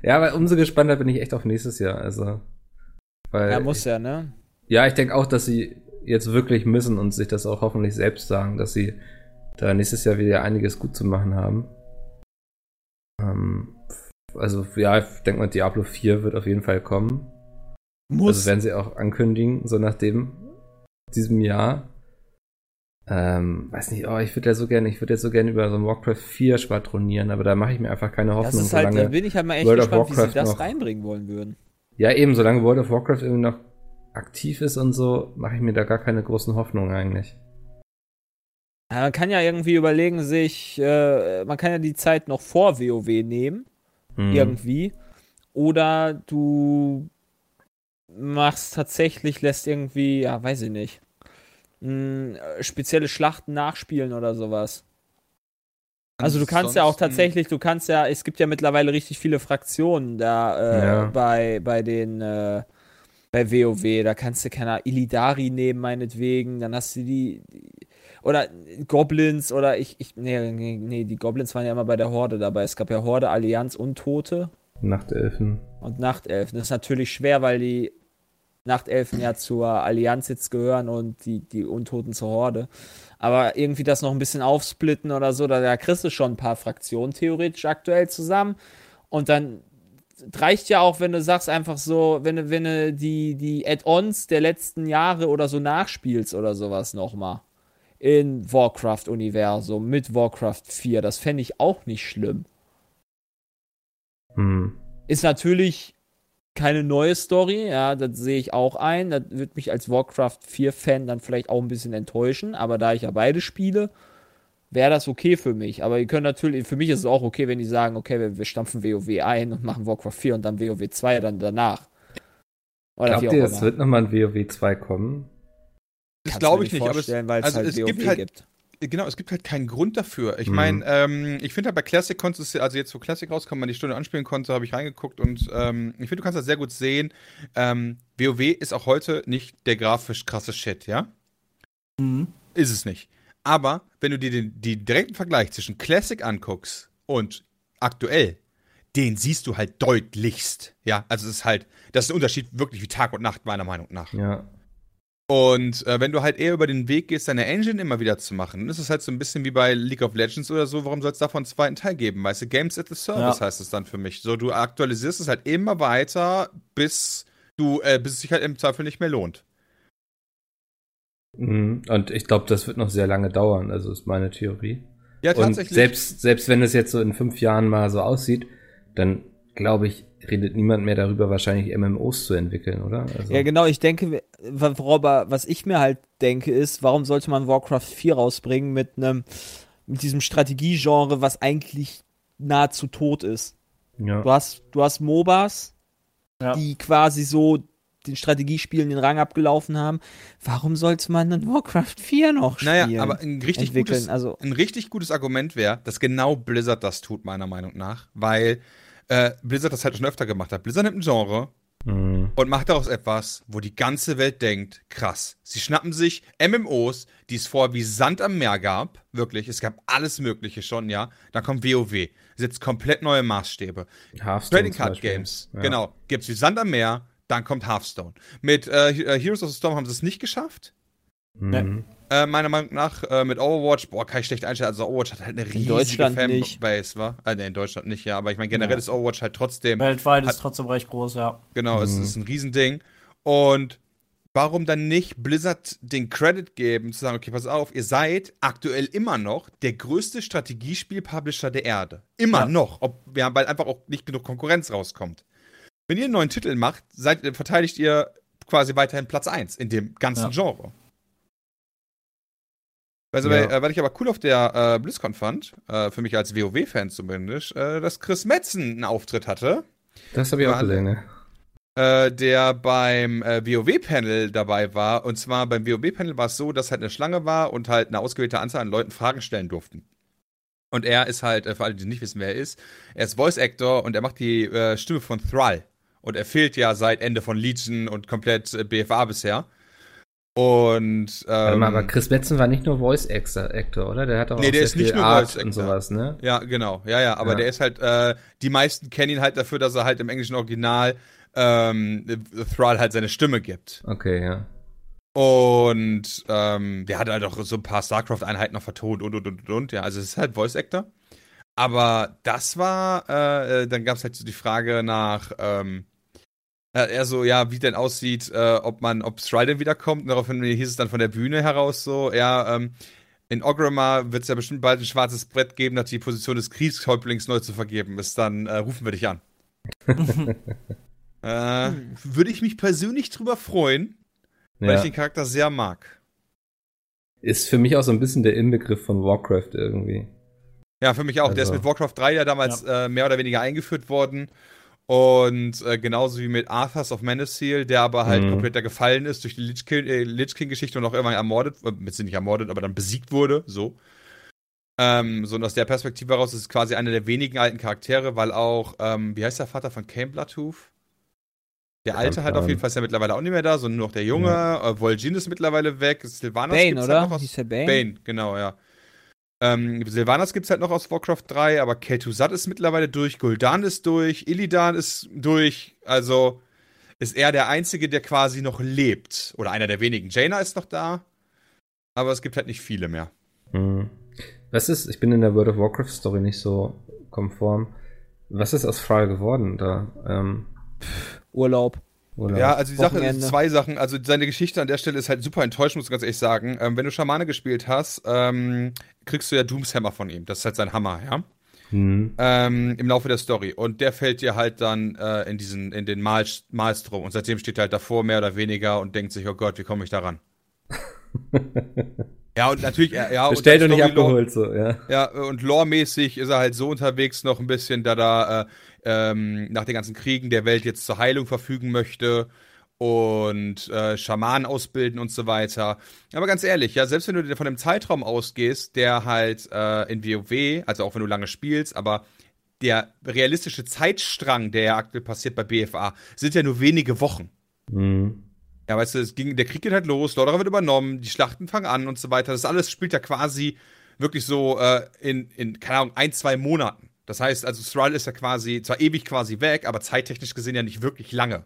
Ja, aber umso gespannter bin ich echt auf nächstes Jahr, also. Weil Ja, muss ja, ne? Ja, ich denke auch, dass sie jetzt wirklich müssen und sich das auch hoffentlich selbst sagen, dass sie da nächstes Jahr wieder einiges gut zu machen haben. Ähm, also ja, ich denke mal, Diablo 4 wird auf jeden Fall kommen. Muss. Also werden sie auch ankündigen, so nach dem diesem Jahr. Ähm, weiß nicht, oh, ich würde ja so gerne, ich würde ja so gerne über so ein Warcraft 4 schwadronieren, aber da mache ich mir einfach keine das Hoffnung, ist halt, da bin ich halt mal echt World gespannt, wie sie das noch- reinbringen wollen würden. ja eben, solange World of Warcraft irgendwie noch aktiv ist und so, mache ich mir da gar keine großen Hoffnungen eigentlich. Ja, man kann ja irgendwie überlegen, sich, äh, man kann ja die Zeit noch vor WoW nehmen, Mhm. irgendwie. Oder du machst tatsächlich, lässt irgendwie, ja, weiß ich nicht, mh, äh, spezielle Schlachten nachspielen oder sowas. Also du kannst ja auch Ansonsten- tatsächlich, du kannst ja, es gibt ja mittlerweile richtig viele Fraktionen da äh, Ja. bei, bei den äh, bei WoW, da kannst du keine Illidari nehmen, meinetwegen, dann hast du die, die oder Goblins oder ich, ich nee, nee, nee, die Goblins waren ja immer bei der Horde dabei. Es gab ja Horde, Allianz und Tote Nachtelfen. und Nachtelfen. Das ist natürlich schwer, weil die Nachtelfen ja zur Allianz jetzt gehören und die, die Untoten zur Horde. Aber irgendwie das noch ein bisschen aufsplitten oder so, da, da kriegst du schon ein paar Fraktionen theoretisch aktuell zusammen. Und dann reicht ja auch, wenn du sagst einfach so, wenn du, wenn du die, die Add-ons der letzten Jahre oder so nachspielst oder sowas nochmal in Warcraft-Universum mit Warcraft 4. Das fände ich auch nicht schlimm. Hm. Ist natürlich keine neue Story, ja, das sehe ich auch ein. Das wird mich als Warcraft 4-Fan dann vielleicht auch ein bisschen enttäuschen, aber da ich ja beide spiele, wäre das okay für mich. Aber ihr könnt natürlich, für mich ist es auch okay, wenn die sagen, okay, wir, wir stampfen WoW ein und machen Warcraft 4 und dann WoW 2 dann danach. Oder Glaubt ihr, es wird nochmal ein WoW 2 kommen? Das glaube ich nicht, aber es, weil also halt es WoW gibt halt, gibt. Genau, es gibt halt keinen Grund dafür. Ich Mhm. meine, ähm, ich finde halt bei Classic konntest du, also jetzt wo Classic rauskommt, man die Stunde anspielen konnte, habe ich reingeguckt und ähm, ich finde, du kannst das sehr gut sehen. Ähm, WoW ist auch heute nicht der grafisch krasse Shit, ja? Mhm. Ist es nicht. Aber wenn du dir den, den direkten Vergleich zwischen Classic anguckst und aktuell, den siehst du halt deutlichst. Ja, also es ist halt, das ist ein Unterschied wirklich wie Tag und Nacht, meiner Meinung nach. Ja. Und äh, wenn du halt eher über den Weg gehst, deine Engine immer wieder zu machen, dann ist es halt so ein bisschen wie bei League of Legends oder so, warum soll es davon einen zweiten Teil geben? Weißt du, Games at the Service Ja. heißt es dann für mich. So, du aktualisierst es halt immer weiter, bis du, äh, bis es sich halt im Zweifel nicht mehr lohnt. Mhm. Und ich glaube, das wird noch sehr lange dauern, also ist meine Theorie. Ja, Und tatsächlich. selbst, selbst wenn es jetzt so in fünf Jahren mal so aussieht, dann glaube ich, redet niemand mehr darüber, wahrscheinlich MMOs zu entwickeln, oder? Also, Ja, genau, ich denke, worüber, was ich mir halt denke, ist, warum sollte man Warcraft 4 rausbringen mit einem, mit diesem Strategiegenre, was eigentlich nahezu tot ist. ja. Du hast, du hast MOBAs, Ja. die quasi so den Strategiespielen den Rang abgelaufen haben. Warum sollte man dann Warcraft 4 noch spielen? Naja, aber ein richtig, entwickeln? gutes, Also, ein richtig gutes Argument wäre, dass genau Blizzard das tut, meiner Meinung nach. Weil äh, Blizzard das halt schon öfter gemacht hat. Blizzard nimmt ein Genre Mhm. und macht daraus etwas, wo die ganze Welt denkt, krass. Sie schnappen sich MMOs, die es vorher wie Sand am Meer gab, wirklich, es gab alles Mögliche schon, ja. Dann kommt WoW, setzt komplett neue Maßstäbe. Hearthstone Trading Card. Games, Ja. genau, gibt's wie Sand am Meer, dann kommt Hearthstone. Mit äh, äh, Heroes of the Storm haben sie es nicht geschafft. Mhm. Äh, meiner Meinung nach äh, mit Overwatch, boah, kann ich schlecht einstellen. Also Overwatch hat halt eine riesige Deutschland nicht. Fanbase, wa? Äh, nee, in Deutschland nicht, ja. Aber ich meine, generell Ja. ist Overwatch halt trotzdem Weltweit Hat- ist trotzdem recht groß, ja. Genau, es Mhm. ist ein Riesending. Und warum dann nicht Blizzard den Credit geben, zu sagen, okay, pass auf, ihr seid aktuell immer noch der größte Strategiespiel-Publisher der Erde. Immer Ja. noch. Ob, ja, weil einfach auch nicht genug Konkurrenz rauskommt. Wenn ihr einen neuen Titel macht, seid, verteidigt ihr quasi weiterhin Platz 1 in dem ganzen Ja. Genre. Also, Ja. weil, äh, weil ich aber cool auf der äh, BlizzCon fand, äh, für mich als WoW-Fan zumindest, äh, dass Chris Metzen einen Auftritt hatte Das habe ich auch gesehen, ne? äh, der beim äh, WoW-Panel dabei war. Und zwar beim WoW-Panel war es so, dass halt eine Schlange war und halt eine ausgewählte Anzahl an Leuten Fragen stellen durften. Und er ist halt, äh, für alle, die nicht wissen, wer er ist, er ist Voice-Actor und er macht die äh, Stimme von Thrall. Und er fehlt ja seit Ende von Legion und komplett BFA bisher. Und, Warte ähm, mal, aber Chris Metzen war nicht nur Voice Actor, oder? Der hat auch, Nee, auch der ist nicht nur Art Voice und Actor. sowas, ne? Ja, genau. Ja, ja, aber Ja. der ist halt, äh, die meisten kennen ihn halt dafür, dass er halt im englischen Original ähm, Thrall halt seine Stimme gibt. Okay, ja. Und ähm, der hat halt auch so ein paar StarCraft-Einheiten noch vertont und und und und, und. Ja, also es ist halt Voice Actor. Aber das war, äh, äh, dann gab es halt so die Frage nach, ähm, äh, er so, ja, wie denn aussieht, äh, ob man, ob Strident wiederkommt. Und daraufhin hieß es dann von der Bühne heraus so, ja, ähm, in Ogrimmar wird es ja bestimmt bald ein schwarzes Brett geben, dass die Position des Kriegshäuptlings neu zu vergeben ist. Dann äh, rufen wir dich an. äh, würde ich mich persönlich drüber freuen, weil ja. ich den Charakter sehr mag. Ist für mich auch so ein bisschen der Inbegriff von Warcraft irgendwie. Ja, für mich auch. Der ist Also- mit Warcraft 3 ja damals äh, mehr oder weniger eingeführt worden. Und äh, genauso wie mit Arthas of Menacil, der aber halt Mhm. komplett da gefallen ist durch die Lich King- äh, King-Geschichte und auch irgendwann ermordet, äh, nicht ermordet, aber dann besiegt wurde, so. Ähm, so und aus der Perspektive heraus ist es quasi einer der wenigen alten Charaktere, weil auch, ähm, wie heißt der Vater von Cain Bloodhoof? Der alte halt auf jeden Fall ist ja mittlerweile auch nicht mehr da, sondern nur noch der Junge. Äh, Vol'jin ist mittlerweile weg. Sylvanas Bane, oder? Halt noch der Bane? Bane, genau, ja. Ähm, Sylvanas gibt es halt noch aus Warcraft 3, aber Kel'Thuzad ist mittlerweile durch, Gul'dan ist durch, Illidan ist durch, also ist er der Einzige, der quasi noch lebt. Oder einer der wenigen. Jaina ist noch da, aber es gibt halt nicht viele mehr. Hm. Was ist, ich bin in der World of Warcraft Story nicht so konform. Was ist aus Thrall geworden da? Ähm, Urlaub. Oder? Ja, also die Sache Wochenende. ist zwei Sachen. Also seine Geschichte an der Stelle ist halt super enttäuschend, muss ich ganz ehrlich sagen. Ähm, wenn du Schamane gespielt hast, ähm, kriegst du ja Doomshammer von ihm. Das ist halt sein Hammer, ja. Hm. Ähm, Im Laufe der Story. Und der fällt dir halt dann äh, in diesen, in den Mal Malstrom. Und seitdem steht er halt davor, mehr oder weniger, und denkt sich, oh Gott, wie komme ich da ran? ja, und natürlich, ja, ja und Bestellt und nicht Story-Lore- abgeholt, so, ja. Ja, und loremäßig ist er halt so unterwegs noch ein bisschen, da da äh, ähm, nach den ganzen Kriegen der Welt jetzt zur Heilung verfügen möchte und äh, Schamanen ausbilden und so weiter. Aber ganz ehrlich, ja, selbst wenn du von einem Zeitraum ausgehst, der halt äh, in WoW, also auch wenn du lange spielst, aber der realistische Zeitstrang, der ja aktuell passiert bei BFA, sind ja nur wenige Wochen. Hm. Ja, weißt du, es ging, der Krieg geht halt los, Lordaeron wird übernommen, die Schlachten fangen an und so weiter. Das alles spielt ja quasi wirklich so äh, in, in, keine Ahnung, ein, zwei Monaten. Das heißt, also Thrall ist ja quasi, zwar ewig quasi weg, aber zeittechnisch gesehen ja nicht wirklich lange.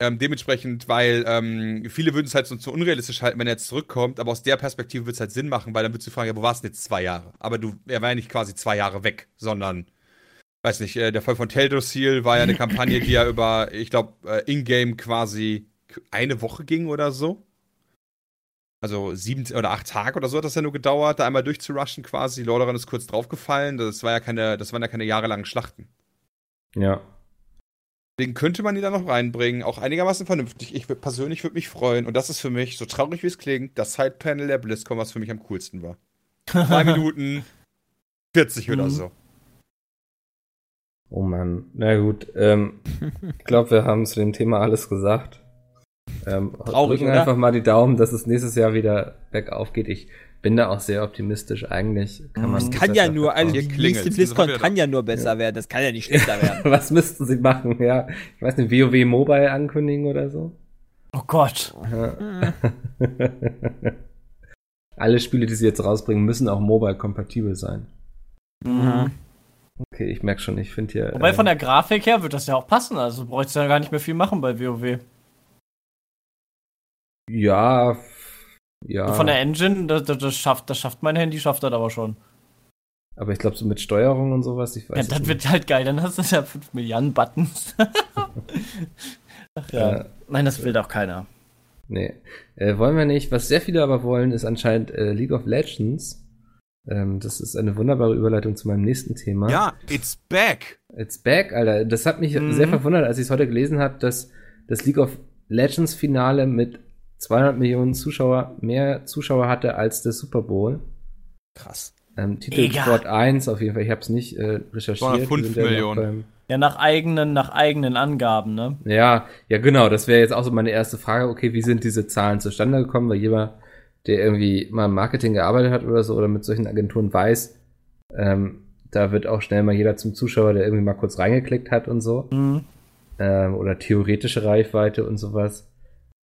Ähm, dementsprechend, weil ähm, viele würden es halt so, so unrealistisch halten, wenn er jetzt zurückkommt, aber aus der Perspektive wird es halt Sinn machen, weil dann würdest du fragen, ja, wo warst du jetzt zwei Jahre? Aber du, er war ja nicht quasi zwei Jahre weg, sondern, weiß nicht, äh, der Fall von Teldrassil war ja eine Kampagne, die ja über, ich glaube, äh, in-game quasi eine Woche ging oder so. Also sieben oder acht Tage oder so hat das ja nur gedauert, da einmal durchzurushen quasi. Lordaeron ist kurz draufgefallen. Das war ja keine, das waren ja keine jahrelangen Schlachten. Ja. Den könnte man die da noch reinbringen, auch einigermaßen vernünftig. Ich persönlich würde mich freuen. Und das ist für mich, so traurig wie es klingt, das Side-Panel der BlizzCon, was für mich am coolsten war. Zwei Minuten 40 oder Mhm. so. Oh Mann. Na gut, ähm, ich glaube, wir haben zu dem Thema alles gesagt. Ähm, Traurig, drücken oder? einfach mal die Daumen, dass es nächstes Jahr wieder bergauf geht. Ich bin da auch sehr optimistisch. Eigentlich kann man. Das gut kann ja nur, also die nächste BlizzCon kann ja nur besser werden. Das kann ja nicht schlechter werden. Was müssten sie machen? Ja, ich weiß nicht, WoW Mobile ankündigen oder so? Oh Gott. Alle Spiele, die sie jetzt rausbringen, müssen auch mobile kompatibel sein. Mhm. Okay, ich merke schon, ich finde hier. Wobei äh, von der Grafik her wird das ja auch passen. Also bräuchtest du ja gar nicht mehr viel machen bei WoW. Ja, ja. Von der Engine, das, das, das schafft, das schafft mein Handy, schafft das aber schon. aber ich glaube, so mit Steuerung und sowas, ich weiß Ja, das nicht. wird halt geil, dann hast du ja 5 Milliarden Buttons. Ach ja. Äh, Nein, das will doch keiner. Nee, äh, wollen wir nicht. Was sehr viele aber wollen, ist anscheinend äh, League of Legends. Ähm, das ist eine wunderbare Überleitung zu meinem nächsten Thema. Ja, it's back. It's back, Alter. Das hat mich Mhm. sehr verwundert, als ich es heute gelesen habe, dass das League of Legends Finale mit 200 Millionen Zuschauer mehr Zuschauer hatte als der Super Bowl. Krass. Ähm, Titel Mega. Sport 1 auf jeden Fall. Ich habe es nicht äh, recherchiert. 205 Wir sind ja Millionen. beim- Ja, nach eigenen, nach eigenen Angaben, ne? Ja, ja, genau. Das wäre jetzt auch so meine erste Frage. Okay, wie sind diese Zahlen zustande gekommen? Weil jeder, der irgendwie mal im Marketing gearbeitet hat oder so oder mit solchen Agenturen weiß, ähm, da wird auch schnell mal jeder zum Zuschauer, der irgendwie mal kurz reingeklickt hat und so. Mhm. Ähm, oder theoretische Reichweite und sowas.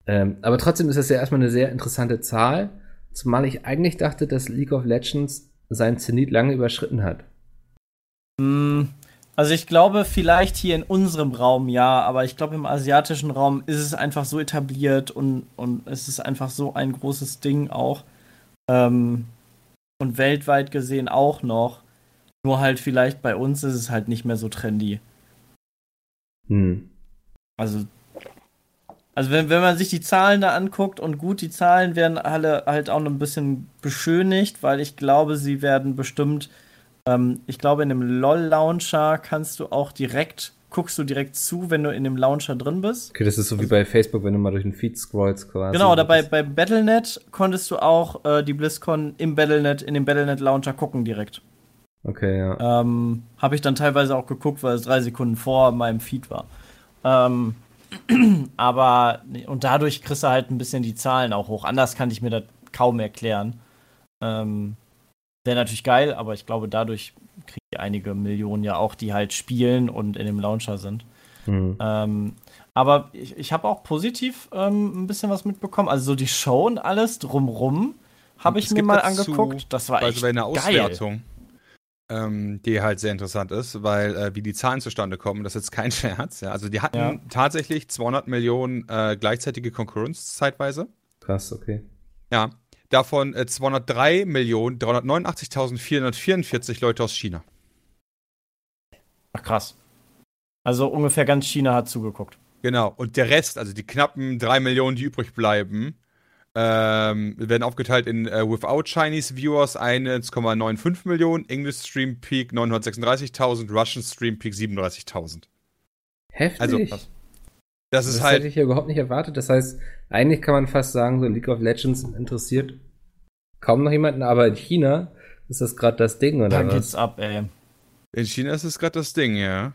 Ähm, aber trotzdem ist das ja erstmal eine sehr interessante Zahl. Zumal ich eigentlich dachte, dass League of Legends sein Zenit lange überschritten hat. Mm, Also ich glaube, vielleicht hier in unserem Raum ja, aber ich glaube, im asiatischen Raum ist es einfach so etabliert und, und es ist einfach so ein großes Ding auch. Ähm, und weltweit gesehen auch noch. Nur halt vielleicht bei uns ist es halt nicht mehr so trendy. Hm. Also, also wenn, wenn man sich die Zahlen da anguckt und gut, die Zahlen werden alle halt auch noch ein bisschen beschönigt, weil ich glaube, sie werden bestimmt, ähm, ich glaube, in einem LOL-Launcher kannst du auch direkt, guckst du direkt zu, wenn du in dem Launcher drin bist. Okay, das ist so wie bei Facebook, wenn du mal durch den Feed scrollst quasi. Genau, oder bei, bei Battlenet konntest du auch äh, die BlizzCon im Battlenet, in dem Battlenet-Launcher gucken direkt. Okay, ja. Ähm, Habe ich dann teilweise auch geguckt, weil es drei Sekunden vor meinem Feed war. Ähm, aber, und dadurch kriegst du halt ein bisschen die Zahlen auch hoch. Anders kann ich mir das kaum erklären. Ähm, Wäre natürlich geil, aber ich glaube, dadurch kriege ich einige Millionen ja auch, die halt spielen und in dem Launcher sind. Hm. Ähm, aber ich, ich habe auch positiv ähm, ein bisschen was mitbekommen. Also so die Show und alles drumrum habe ich mir mal dazu- angeguckt. Das war Also echt bei einer geil. Ähm, die halt sehr interessant ist, weil äh, wie die Zahlen zustande kommen, das ist jetzt kein Scherz. Ja? Also die hatten Ja. tatsächlich 200 Millionen äh, gleichzeitige Concurrence zeitweise. Krass, okay. Ja. Davon äh, 203 Millionen 389.444 Leute aus China. Ach krass. Also ungefähr ganz China hat zugeguckt. Genau. Und der Rest, also die knappen 3 Millionen, die übrig bleiben, ähm, werden aufgeteilt in äh, Without Chinese Viewers 1,95 Millionen, English Stream Peak 936.000, Russian Stream Peak 37.000. Heftig. Also, das Das ist halt hätte ich ja überhaupt nicht erwartet. Das heißt, eigentlich kann man fast sagen, so League of Legends interessiert kaum noch jemanden, aber in China ist das gerade das Ding, Da oder geht's was? ab, ey. In China ist es gerade das Ding, ja.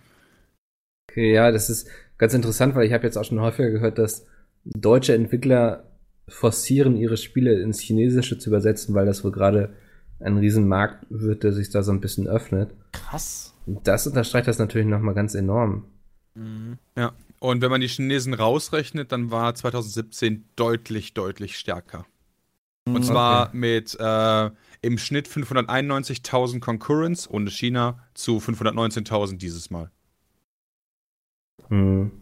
Okay, ja, das ist ganz interessant, weil ich habe jetzt auch schon häufiger gehört, dass deutsche Entwickler forcieren, ihre Spiele ins Chinesische zu übersetzen, weil das wohl gerade ein Riesenmarkt wird, der sich da so ein bisschen öffnet. Krass. Das unterstreicht das natürlich nochmal ganz enorm. Ja. Und wenn man die Chinesen rausrechnet, dann war 2017 deutlich, deutlich stärker. Und zwar mit äh, im Schnitt 591.000 Concurrence ohne China zu 519.000 dieses Mal. Hm.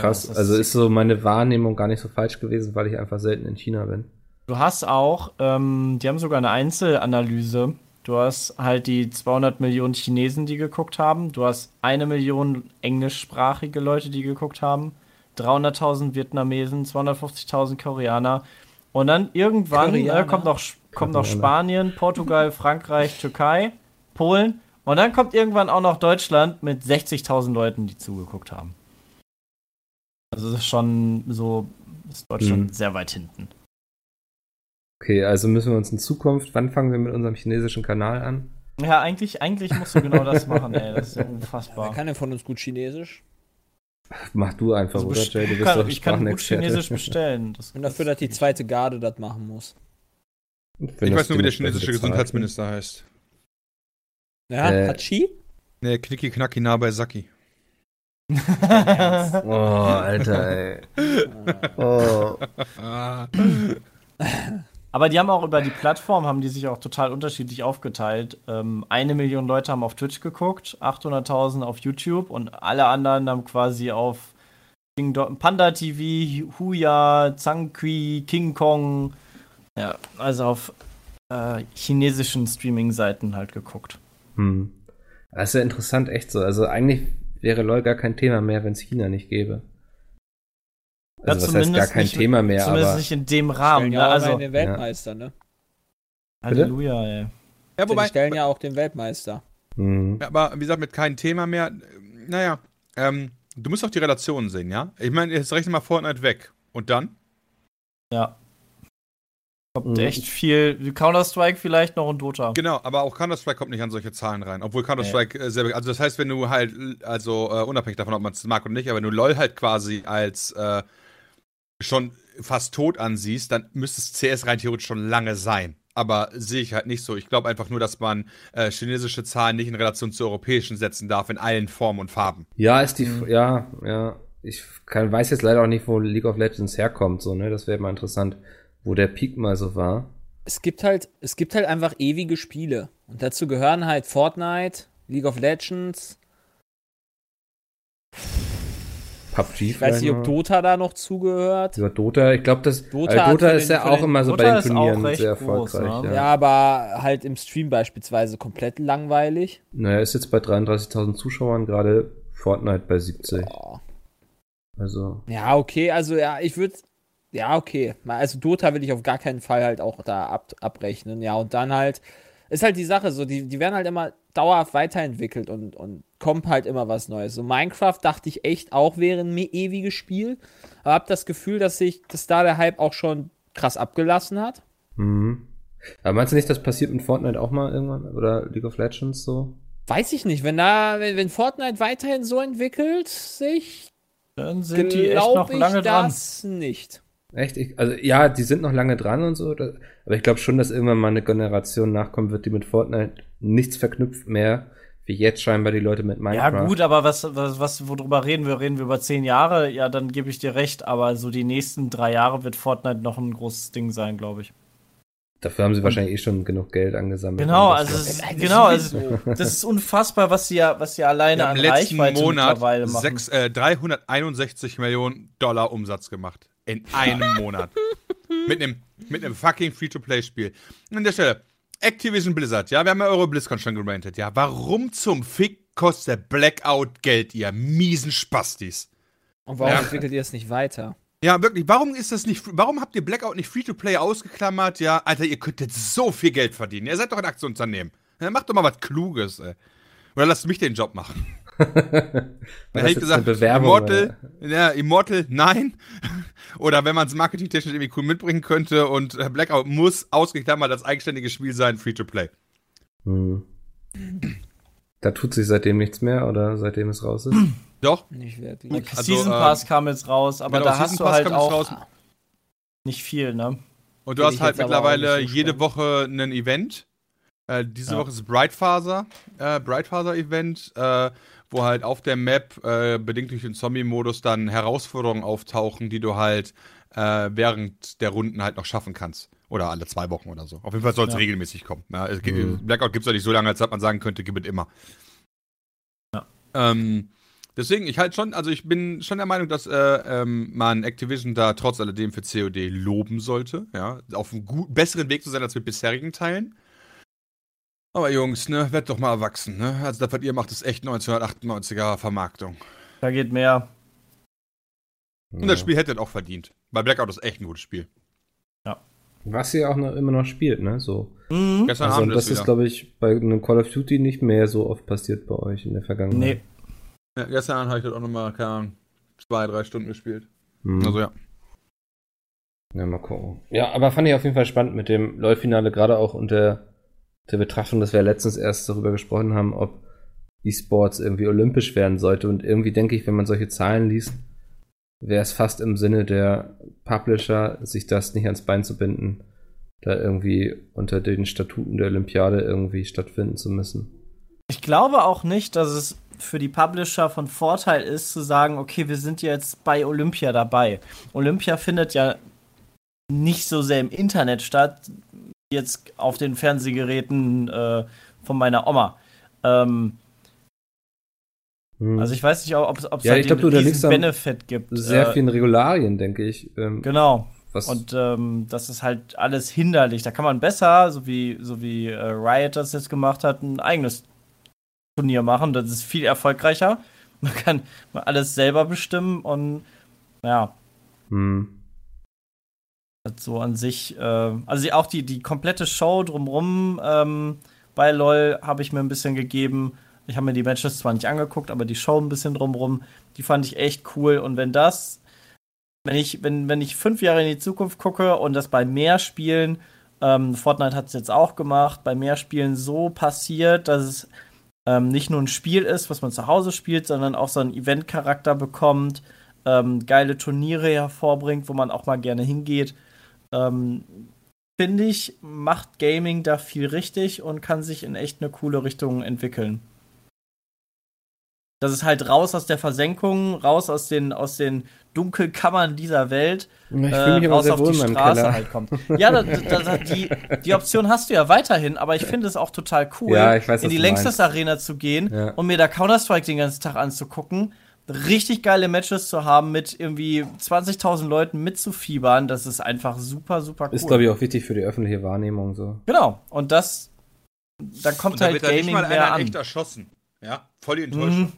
Krass, also sick. ist so meine Wahrnehmung gar nicht so falsch gewesen, weil ich einfach selten in China bin. Du hast auch, ähm, die haben sogar eine Einzelanalyse. Du hast halt die 200 Millionen Chinesen, die geguckt haben. Du hast eine Million englischsprachige Leute, die geguckt haben. 300.000 Vietnamesen, 250.000 Koreaner. Und dann irgendwann äh, kommt, noch, kommt noch. Spanien, Portugal, Frankreich, Türkei, Polen. Und dann kommt irgendwann auch noch Deutschland mit 60.000 Leuten, die zugeguckt haben. Also das ist schon so, ist Deutschland Hm. sehr weit hinten. Okay, also müssen wir uns in Zukunft, wann fangen wir mit unserem chinesischen Kanal an? Ja, eigentlich, eigentlich musst du genau das machen, ey. Das ist ja Wer unfassbar. kann denn von uns gut Chinesisch? Mach du einfach, Also oder Jay? Du ich bist kann, doch ich kann gut. Chinesisch bestellen. Das, Ich bin dafür, dass die zweite Garde das machen muss. Ich das weiß nur, wie der chinesische Gesundheitsminister heißt. Ja, Äh, Hachi? Ne, Knicki Knacki Nabai Saki. Oh, Alter, ey. Oh. Aber die haben auch über die Plattform, haben die sich auch total unterschiedlich aufgeteilt. Ähm, eine Million Leute haben auf Twitch geguckt, 800.000 auf YouTube und alle anderen haben quasi auf Panda TV, Huya, Zangqi, King Kong, ja, also auf äh, chinesischen Streaming-Seiten halt geguckt. Hm. Das ist ja interessant, echt so. Also eigentlich wäre LOL gar kein Thema mehr, wenn es China nicht gäbe. Ja, Also was heißt gar zumindest kein nicht- Thema mehr, Zumindest aber nicht in dem Rahmen. ja Ne? Also, den Weltmeister, ne? Halleluja, ey. Ja, Die wobei, stellen ja auch den Weltmeister. hm. Ja, aber wie gesagt, mit keinem Thema mehr. Naja, ähm, du musst auch die Relationen sehen, ja? Ich meine, jetzt rechne mal Fortnite weg. Und dann? Ja. Kommt Mhm. echt viel. Counter-Strike vielleicht noch und Dota. Genau, aber auch Counter-Strike kommt nicht an solche Zahlen rein. Obwohl Counter-Strike äh, selber. Also, das heißt, wenn du halt, also äh, unabhängig davon, ob man es mag oder nicht, aber wenn du LOL halt quasi als äh, schon fast tot ansiehst, dann müsste es CS rein theoretisch schon lange sein. Aber sehe ich halt nicht so. Ich glaube einfach nur, dass man äh, chinesische Zahlen nicht in Relation zu europäischen setzen darf, in allen Formen und Farben. Ja, ist die, Mhm. ja, ja. Ich kann, weiß jetzt leider auch nicht, wo League of Legends herkommt, so, ne? Das wäre mal interessant, wo der Peak mal so war. Es gibt halt, es gibt halt einfach ewige Spiele. Und dazu gehören halt Fortnite, League of Legends. PUBG Ich weiß nicht, ob Dota da noch zugehört. Ja, Dota, ich glaube, das Dota Dota, hat Dota ist den- ja auch den- immer so Dota bei den Turnieren sehr groß, erfolgreich. ne? ja. Ja, aber halt im Stream beispielsweise komplett langweilig. Naja, ist jetzt bei 33.000 Zuschauern gerade Fortnite bei 70. Oh. Also, Ja, okay, also ja, ich würde. Ja, okay. Also Dota will ich auf gar keinen Fall halt auch da ab, abrechnen. Ja, und dann halt. Ist halt die Sache, so, die, die werden halt immer dauerhaft weiterentwickelt und, und kommt halt immer was Neues. So Minecraft dachte ich echt auch wäre ein ewiges Spiel. Aber hab das Gefühl, dass sich, dass da der Hype auch schon krass abgelassen hat. mhm. Aber meinst du nicht, das passiert mit Fortnite auch mal irgendwann? Oder League of Legends so? Weiß ich nicht, wenn da, wenn, wenn Fortnite weiterhin so entwickelt sich, Dann sind die echt noch glaube ich lange dran. das nicht. Echt? Ich, also ja, die sind noch lange dran und so, da- aber ich glaube schon, dass irgendwann mal eine Generation nachkommen wird, die mit Fortnite nichts verknüpft mehr, wie jetzt scheinbar die Leute mit Ja, Minecraft. gut, aber was, was, was, worüber reden wir? Reden wir über zehn Jahre? Ja, dann gebe ich dir recht, aber so die nächsten drei Jahre wird Fortnite noch ein großes Ding sein, glaube ich. Dafür haben sie wahrscheinlich eh schon genug Geld angesammelt. Genau, das also, noch- es ist, Das genau, also das ist unfassbar, was sie ja, was sie alleine haben an letzten Reichweite Monat mittlerweile machen. sechs, äh, 361 Millionen Dollar Umsatz gemacht. In einem Monat. mit einem mit einem fucking Free-to-Play-Spiel. An der Stelle, Activision Blizzard, ja, wir haben ja eure BlizzCon schon gerantet, ja. Warum zum Fick kostet Blackout Geld, ihr miesen Spastis? Und warum Ja. entwickelt ihr es nicht weiter? Ja, wirklich, warum ist das nicht, warum habt ihr Blackout nicht Free-to-Play ausgeklammert? Ja, Alter, ihr könntet so viel Geld verdienen. Ihr seid doch ein Aktienunternehmen. Ja, macht doch mal was Kluges, ey. Oder lasst mich den Job machen. Dann hätte ich gesagt, Immortal, ja, Immortal, nein. Oder wenn man es marketingtechnisch irgendwie cool mitbringen könnte und äh, Blackout muss ausgeklammert als eigenständiges Spiel sein, Free-to-Play. Hm. Da tut sich seitdem nichts mehr oder seitdem es raus ist? Doch, Nicht wirklich. Der Also, Season ähm, Pass kam jetzt raus, aber genau, da hast Season du Pass halt auch raus. nicht viel, ne? Und du Bin hast halt mittlerweile jede. Woche ein Event. Äh, diese Ja. Woche ist Brightfather, äh, Brightfather-Event, äh, wo halt auf der Map, äh, bedingt durch den Zombie-Modus, dann Herausforderungen auftauchen, die du halt äh, während der Runden halt noch schaffen kannst. Oder alle zwei Wochen oder so. Auf jeden Fall soll es Ja. regelmäßig kommen. Ja, es, gibt- Mhm. Blackout gibt es ja nicht so lange, als dass man sagen könnte, gib es immer. Ja. Ähm, deswegen, ich halt schon, also ich bin schon der Meinung, dass äh, ähm, man Activision da trotz alledem für COD loben sollte. Ja, auf einem gut, besseren Weg zu sein als mit bisherigen Teilen. Aber Jungs, ne, werdet doch mal erwachsen, ne? Also das, was ihr macht, ist echt 1998er Vermarktung. Da geht mehr. Und das Spiel hättet auch verdient. Weil Blackout ist echt ein gutes Spiel. Was ihr auch noch, immer noch spielt, ne? So. Mhm. Gestern Also, Abend das ist, glaube ich, bei einem Call of Duty nicht mehr so oft passiert bei euch in der Vergangenheit. Nee. Ja, gestern Abend habe ich das auch nochmal, keine Ahnung, zwei, drei Stunden gespielt. Hm. Also ja. Ja, mal gucken. Ja, aber fand ich auf jeden Fall spannend mit dem LoL-Finale, gerade auch unter der Betrachtung, dass wir letztens erst darüber gesprochen haben, ob E-Sports irgendwie olympisch werden sollte. Und irgendwie denke ich, wenn man solche Zahlen liest, wäre es fast im Sinne der Publisher, sich das nicht ans Bein zu binden, da irgendwie unter den Statuten der Olympiade irgendwie stattfinden zu müssen. Ich glaube auch nicht, dass es für die Publisher von Vorteil ist, zu sagen, okay, wir sind jetzt bei Olympia dabei. Olympia findet ja nicht so sehr im Internet statt, jetzt auf den Fernsehgeräten äh, von meiner Oma. Ähm, Hm. also ich weiß nicht, ob es Ja, ich glaub, du, am- Benefit gibt. sehr äh, vielen Regularien, denke ich. Ähm, Genau. was, Und ähm, das ist halt alles hinderlich. Da kann man besser, so wie, so wie äh, Riot das jetzt gemacht hat, ein eigenes Turnier machen. Das ist viel erfolgreicher. Man kann alles selber bestimmen und ja, hm. So an sich, äh, also auch die, die komplette Show drumrum ähm, bei LOL habe ich mir ein bisschen gegeben. Ich habe mir die Matches zwar nicht angeguckt, aber die Show ein bisschen drumrum, die fand ich echt cool. Und wenn das, wenn ich, wenn, wenn ich fünf Jahre in die Zukunft gucke und das bei mehr Spielen, ähm, Fortnite hat es jetzt auch gemacht, bei mehr Spielen so passiert, dass es ähm, nicht nur ein Spiel ist, was man zu Hause spielt, sondern auch so einen Event-Charakter bekommt, ähm, geile Turniere hervorbringt, wo man auch mal gerne hingeht. Ähm, Finde ich, macht Gaming da viel richtig und kann sich in echt eine coole Richtung entwickeln. Das ist halt raus aus der Versenkung, raus aus den, aus den Dunkelkammern dieser Welt, Ich äh, mich raus auf die Straße halt kommt. Ja, da, da, da, die, die Option hast du ja weiterhin, aber ich finde es auch total cool, Ja, weiß, in die Längstes. Arena zu gehen Ja. und mir da Counter-Strike den ganzen Tag anzugucken, richtig geile Matches zu haben, mit irgendwie 20.000 Leuten mitzufiebern, das ist einfach super, super cool. Ist, glaube ich, auch wichtig für die öffentliche Wahrnehmung so. Genau, und das, da kommt Und da halt wird da nicht Gaming mal mehr einer an. echt erschossen. Ja, voll die Enttäuschung. Mhm.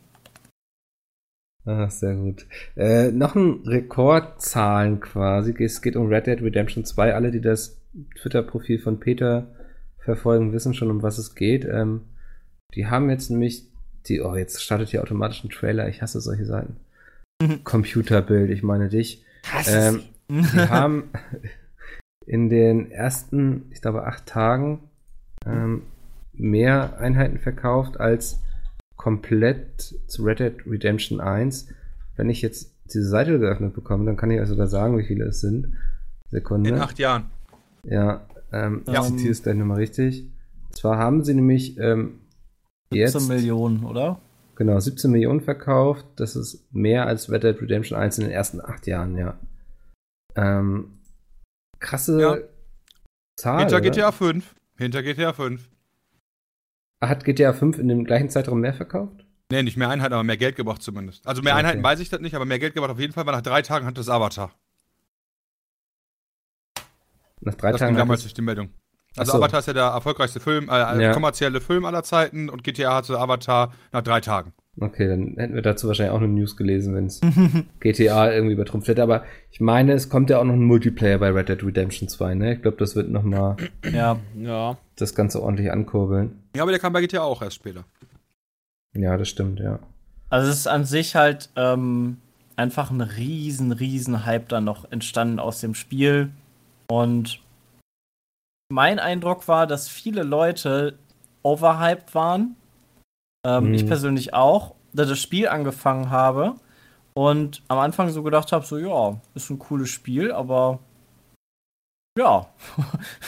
Ah, sehr gut. Äh, noch ein Rekordzahlen quasi. Es geht um Red Dead Redemption 2. Alle, die das Twitter-Profil von Peter verfolgen, wissen schon, um was es geht. Ähm, die haben jetzt nämlich die, oh, jetzt startet hier automatisch ein Trailer. Ich hasse solche Seiten. Computerbild, ich meine dich. Ähm, die haben in den ersten, ich glaube, acht Tagen ähm, mehr Einheiten verkauft als komplett zu Red Dead Redemption 1. Wenn ich jetzt diese Seite geöffnet bekomme, dann kann ich euch sogar sagen, wie viele es sind. Sekunde. In acht Jahren. Ja, ähm, Ja. ich zitiere es gleich nochmal richtig. Zwar haben sie nämlich ähm, jetzt 17 Millionen, oder? genau 17 Millionen verkauft. Das ist mehr als Red Dead Redemption 1 in den ersten acht Jahren, ja. Ähm, krasse, Ja. Zahl. Hinter oder? GTA 5. Hinter GTA 5. Hat GTA 5 in dem gleichen Zeitraum mehr verkauft? Nee, nicht mehr Einheiten, aber mehr Geld gebracht zumindest. Also mehr Okay. Einheiten weiß ich das nicht, aber mehr Geld gebracht auf jeden Fall, weil nach drei Tagen hat das Avatar. Nach drei Das Tagen. ging hat damals es- durch die Meldung. Also so. Avatar ist ja der erfolgreichste Film, äh, Ja. kommerzielle Film aller Zeiten und GTA hatte Avatar nach drei Tagen. Okay, dann hätten wir dazu wahrscheinlich auch eine News gelesen, wenn es GTA irgendwie übertrumpft hätte. Aber ich meine, es kommt ja auch noch ein Multiplayer bei Red Dead Redemption 2, ne? Ich glaube, das wird noch mal Ja. Ja. das Ganze ordentlich ankurbeln. Ja, aber der kam bei GTA auch erst später. Ja, das stimmt, ja. Also es ist an sich halt ähm, einfach ein riesen, riesen Hype dann noch entstanden aus dem Spiel. Und mein Eindruck war, dass viele Leute overhyped waren. Ähm, Mhm. Ich persönlich auch, da das Spiel angefangen habe und am Anfang so gedacht habe, so ja, ist ein cooles Spiel, aber ja,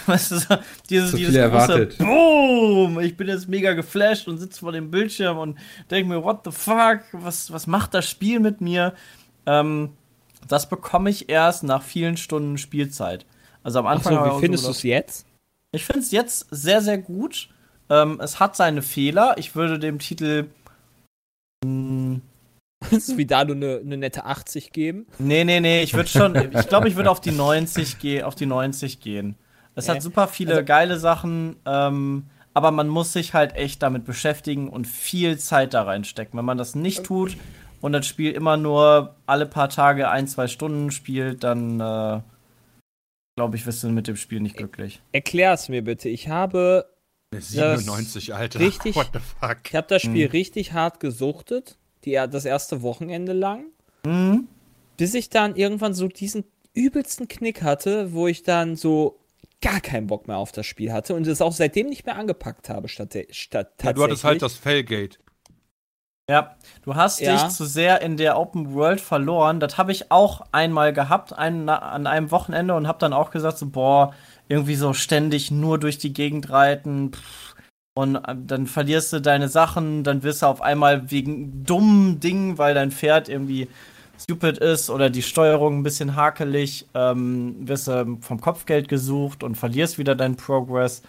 weißt du, so, dieses, Zu dieses große erwartet. Boom, ich bin jetzt mega geflasht und sitze vor dem Bildschirm und denke mir, what the fuck, was, was macht das Spiel mit mir? Ähm, das bekomme ich erst nach vielen Stunden Spielzeit. Also am Anfang. Achso, auch wie findest so du es jetzt? Ich finde es jetzt sehr, sehr gut. Ähm, es hat seine Fehler. Ich würde dem Titel. Mh, Kannst du wie da nur eine, eine nette 80 geben? nee, nee, nee. Ich würde schon. ich glaube, ich würde auf die 90 gehen. Auf die 90 gehen. Es Nee. hat super viele Also- geile Sachen. Ähm, aber man muss sich halt echt damit beschäftigen und viel Zeit da reinstecken. Wenn man das nicht tut und das Spiel immer nur alle paar Tage ein, zwei Stunden spielt, dann äh, glaube ich, wirst du mit dem Spiel nicht glücklich. Erklär es mir bitte. Ich habe, Eine Das- 97, Alter. richtig- What the fuck? ich habe das Spiel Mhm. richtig hart gesuchtet, die, das erste Wochenende lang, Mhm. bis ich dann irgendwann so diesen übelsten Knick hatte, wo ich dann so gar keinen Bock mehr auf das Spiel hatte und es auch seitdem nicht mehr angepackt habe statt, statt Ja, du hattest halt das Fellgate. Ja, du hast Ja. dich zu sehr in der Open World verloren. Das habe ich auch einmal gehabt, ein, an einem Wochenende und habe dann auch gesagt, so, boah, irgendwie so ständig nur durch die Gegend reiten. Pff. Und äh, dann verlierst du deine Sachen, dann wirst du auf einmal wegen dummen Dingen, weil dein Pferd irgendwie stupid ist oder die Steuerung ein bisschen hakelig, ähm, wirst du vom Kopfgeld gesucht und verlierst wieder deinen Progress.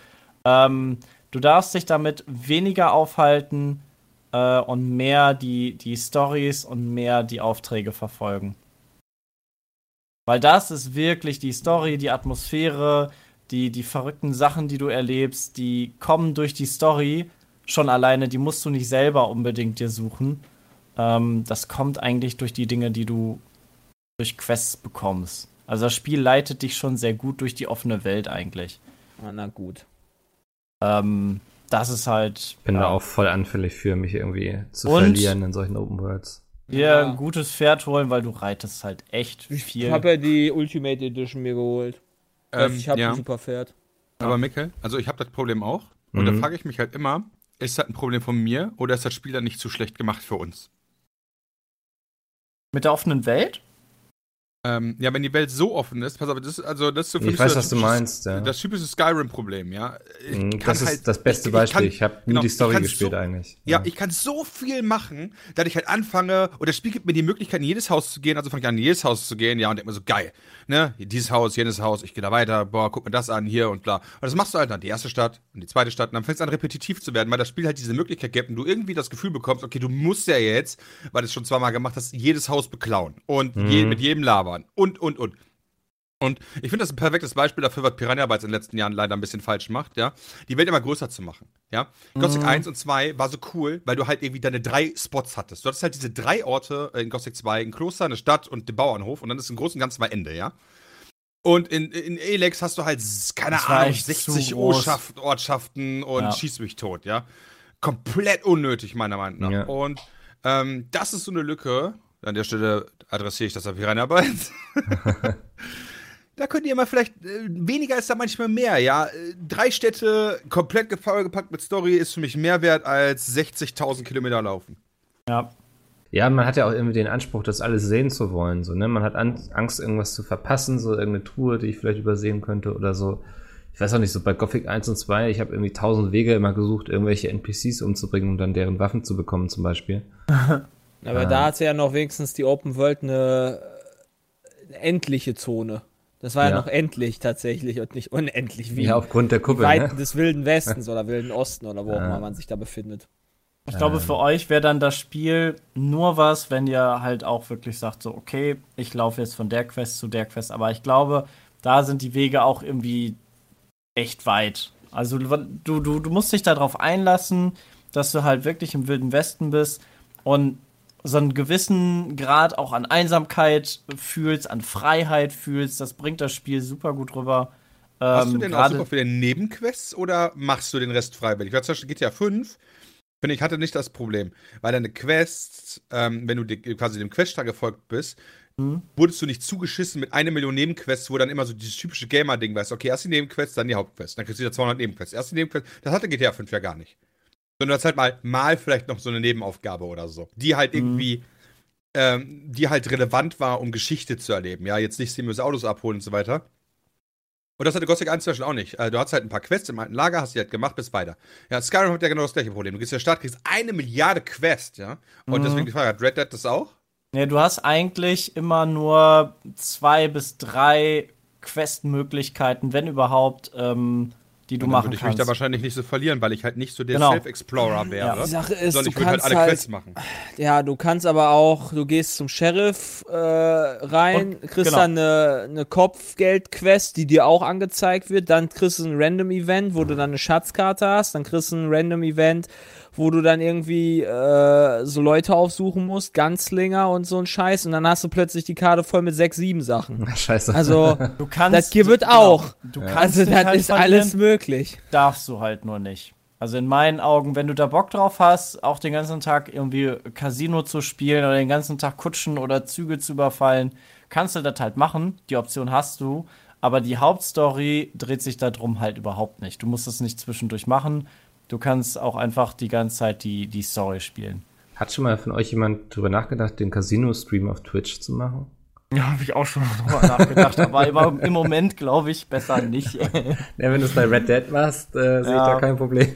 Ähm, du darfst dich damit weniger aufhalten äh, und mehr die, die Stories und mehr die Aufträge verfolgen. Weil das ist wirklich die Story, die Atmosphäre, die, die verrückten Sachen, die du erlebst, die kommen durch die Story schon alleine, die musst du nicht selber unbedingt dir suchen. Ähm, das kommt eigentlich durch die Dinge, die du durch Quests bekommst. Also das Spiel leitet dich schon sehr gut durch die offene Welt eigentlich. Ah, na gut. Ähm, das ist halt. Bin ja, da auch voll anfällig für, mich irgendwie zu Und? verlieren in solchen Open Worlds. dir Ja. ein gutes Pferd holen, weil du reitest halt echt Ich viel. habe ja die Ultimate Edition mir geholt. Ähm, ich habe ja. ein super Pferd. Aber Mikkel, also ich habe das Problem auch. Und da Mhm. frage ich mich halt immer, ist das ein Problem von mir oder ist das Spiel dann nicht zu schlecht gemacht für uns? Mit der offenen Welt? Ähm, ja, wenn die Welt so offen ist, pass auf, das ist, also das ist so für Ich mich weiß, so das was du meinst, ja. Das typische Skyrim-Problem, ja. Ich Mhm, Das ist halt- das beste ich- ich Beispiel. kann- Ich habe nie genau, die ich Story gespielt so- eigentlich. Ja, ich kann so viel machen, dass ich halt anfange, und das Spiel gibt mir die Möglichkeit, in jedes Haus zu gehen, also fange ich an, in jedes Haus zu gehen, ja, und denke mir so, geil, ne, dieses Haus, jenes Haus, ich gehe da weiter, boah, guck mir das an, hier und bla. Und das machst du halt dann, die erste Stadt und die zweite Stadt, und dann fängst du an, repetitiv zu werden, weil das Spiel halt diese Möglichkeit gibt und du irgendwie das Gefühl bekommst, okay, du musst ja jetzt, weil du es schon zweimal gemacht hast, jedes Haus beklauen und je, Mhm. mit jedem labern und, und, und. Und ich finde das ein perfektes Beispiel dafür, was Piranha Bytes in den letzten Jahren leider ein bisschen falsch macht, ja. Die Welt immer größer zu machen, ja. Gothic 1 und 2 war so cool, weil du halt irgendwie deine drei Spots hattest. Du hattest halt diese drei Orte in Gothic 2, ein Kloster, eine Stadt und den Bauernhof und dann ist im Großen und Ganzen mal Ende, ja. Und in, in Elex hast du halt, keine Ahnung, echt 60 zu groß. Ortschaft, Ortschaften und Ja. schieß mich tot, ja. Komplett unnötig, meiner Meinung nach. Ja. Und ähm, das ist so eine Lücke. An der Stelle adressiere ich das auf Piranha Bytes. Da könnt ihr mal vielleicht, äh, weniger ist da manchmal mehr, ja. Äh, Drei Städte, komplett vollgepackt mit Story, ist für mich mehr wert als 60.000 Kilometer laufen. Ja. Ja, man hat ja auch irgendwie den Anspruch, das alles sehen zu wollen. So, ne? Man hat an Angst, irgendwas zu verpassen, so irgendeine Tour, die ich vielleicht übersehen könnte oder so. Ich weiß auch nicht, so bei Gothic 1 und 2, ich habe irgendwie tausend Wege immer gesucht, irgendwelche NPCs umzubringen, um dann deren Waffen zu bekommen, zum Beispiel. Aber Ah. da hat sie ja noch wenigstens die Open World eine, eine endliche Zone. Das war ja, Ja. noch endlich tatsächlich und nicht unendlich wie Ja, aufgrund der die Kuppel. Weiten Ne? des Wilden Westens oder Wilden Osten oder wo auch Ja. immer man sich da befindet. Ich glaube, für euch wäre dann das Spiel nur was, wenn ihr halt auch wirklich sagt, so, okay, ich laufe jetzt von der Quest zu der Quest. Aber ich glaube, da sind die Wege auch irgendwie echt weit. Also du, du, du musst dich darauf einlassen, dass du halt wirklich im Wilden Westen bist und so einen gewissen Grad auch an Einsamkeit fühlst, an Freiheit fühlst. Das bringt das Spiel super gut rüber. Hast du denn auch super viele Nebenquests oder machst du den Rest freiwillig? Weil zum Beispiel GTA 5, finde ich, hatte nicht das Problem. Weil deine Quests, ähm, wenn du die, quasi dem Queststrang gefolgt bist, Mhm. wurdest du nicht zugeschissen mit einer Million Nebenquests, wo dann immer so dieses typische Gamer-Ding weißt, okay, erst die Nebenquests, dann die Hauptquests, dann kriegst du wieder 200 Nebenquests. Erst die Nebenquests, das hatte GTA 5 ja gar nicht. Sondern das halt mal, mal vielleicht noch so eine Nebenaufgabe oder so, die halt irgendwie, ähm, die halt relevant war, um Geschichte zu erleben. Ja, jetzt nicht sinnlose Autos abholen und so weiter. Und das hatte Gothic 1 zum Beispiel auch nicht. Äh, Du hast halt ein paar Quests im alten Lager, hast die halt gemacht, bis weiter. Ja, Skyrim hat ja genau das gleiche Problem. Du gehst in der Stadt, kriegst eine Milliarde Quests, ja. Und Mhm. deswegen die Frage, hat Red Dead das auch? Nee, du hast eigentlich immer nur zwei bis drei Quest-Möglichkeiten, wenn überhaupt, ähm, die du machen würde ich kannst. mich da wahrscheinlich nicht so verlieren, weil ich halt nicht so der Genau. Self-Explorer wäre. Die Sache ist, sondern du ich würde halt kannst alle halt, Quests machen. ja, du kannst aber auch, du gehst zum Sheriff äh, rein, Und- kriegst genau. dann eine, eine Kopfgeld-Quest, die dir auch angezeigt wird, dann kriegst du ein Random-Event, wo du dann eine Schatzkarte hast, dann kriegst du ein Random-Event, wo du dann irgendwie äh, so Leute aufsuchen musst, Ganzlinger und so ein Scheiß, und dann hast du plötzlich die Karte voll mit sechs, sieben Sachen. Scheiße. Also, du kannst, das hier wird genau, auch. Du kannst also das halt ist alles möglich. darfst du halt nur nicht. Also in meinen Augen, wenn du da Bock drauf hast, auch den ganzen Tag irgendwie Casino zu spielen oder den ganzen Tag Kutschen oder Züge zu überfallen, kannst du das halt machen. Die Option hast du. Aber die Hauptstory dreht sich darum halt überhaupt nicht. Du musst es nicht zwischendurch machen. Du kannst auch einfach die ganze Zeit die, die Story spielen. Hat schon mal von euch jemand drüber nachgedacht, den Casino-Stream auf Twitch zu machen? Ja, habe ich auch schon drüber nachgedacht. aber im, im Moment glaube ich besser nicht. Ja, wenn du es bei Red Dead machst, äh, sehe ich Ja. da kein Problem.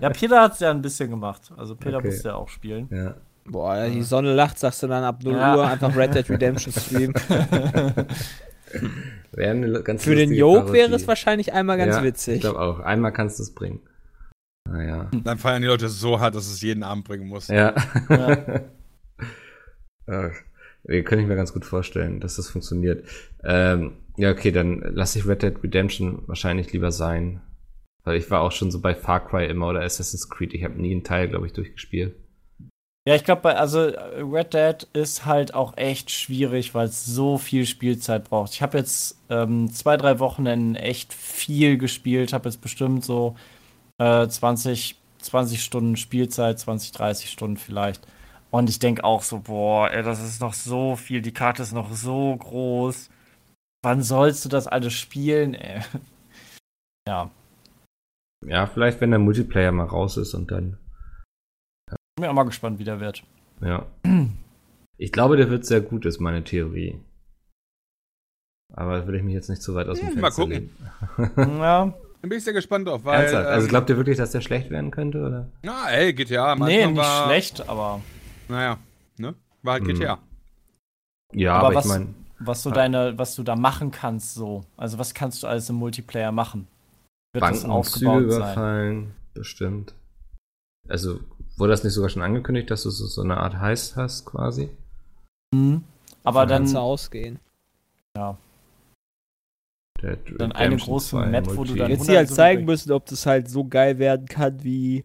ja, Peter hat es ja ein bisschen gemacht. Also Peter Okay. musste ja auch spielen. ja. Boah, die Sonne lacht, sagst du dann ab 0 Ja. Uhr einfach Red Dead Redemption streamen. Wäre eine ganz Für den Joke wäre es wahrscheinlich einmal ganz ja, Ich witzig. glaube auch. Einmal kannst du es bringen. Naja. Dann feiern die Leute so hart, dass es jeden Abend bringen muss. Ja. Ja. Äh, nee, Könnte ich mir ganz gut vorstellen, dass das funktioniert. Ähm, ja, okay, dann lasse ich Red Dead Redemption wahrscheinlich lieber sein. Weil ich war auch schon so bei Far Cry immer oder Assassin's Creed. Ich habe nie einen Teil, glaube ich, durchgespielt. Ja, ich glaube, also Red Dead ist halt auch echt schwierig, weil es so viel Spielzeit braucht. Ich habe jetzt ähm, zwei, drei Wochenenden echt viel gespielt, habe jetzt bestimmt so äh, 20, 20 Stunden Spielzeit, 20, 30 Stunden vielleicht. Und ich denke auch so, boah, ey, das ist noch so viel, die Karte ist noch so groß. Wann sollst du das alles spielen, ey? Ja, Ja, vielleicht, wenn der Multiplayer mal raus ist und dann, bin mir auch mal gespannt, wie der wird. ja. Ich glaube, der wird sehr gut, ist meine Theorie. Aber da will ich mich jetzt nicht zu weit aus dem Ja, Fenster mal gucken. lehnen. Ja, Dann bin ich sehr gespannt drauf, weil. Ernsthaft? Also ähm, glaubt ihr wirklich, dass der schlecht werden könnte, oder? na, ey, GTA. nee, nicht war, schlecht, aber Naja, ne? War halt Hm. GTA. Ja, Aber aber, was- ich meine, was so Ja. deine, was du da machen kannst, so. Also was kannst du alles im Multiplayer machen? Wird das Banken Züge aufgebaut sein? überfallen, bestimmt. Also, wurde das nicht sogar schon angekündigt, dass du so, so eine Art Heist hast, quasi? Mhm. Aber dann, Kannst du ausgehen. Der Dann eine große 2 Map, wo du dann- Jetzt sie halt 100 zeigen müssen, ob das halt so geil werden kann wie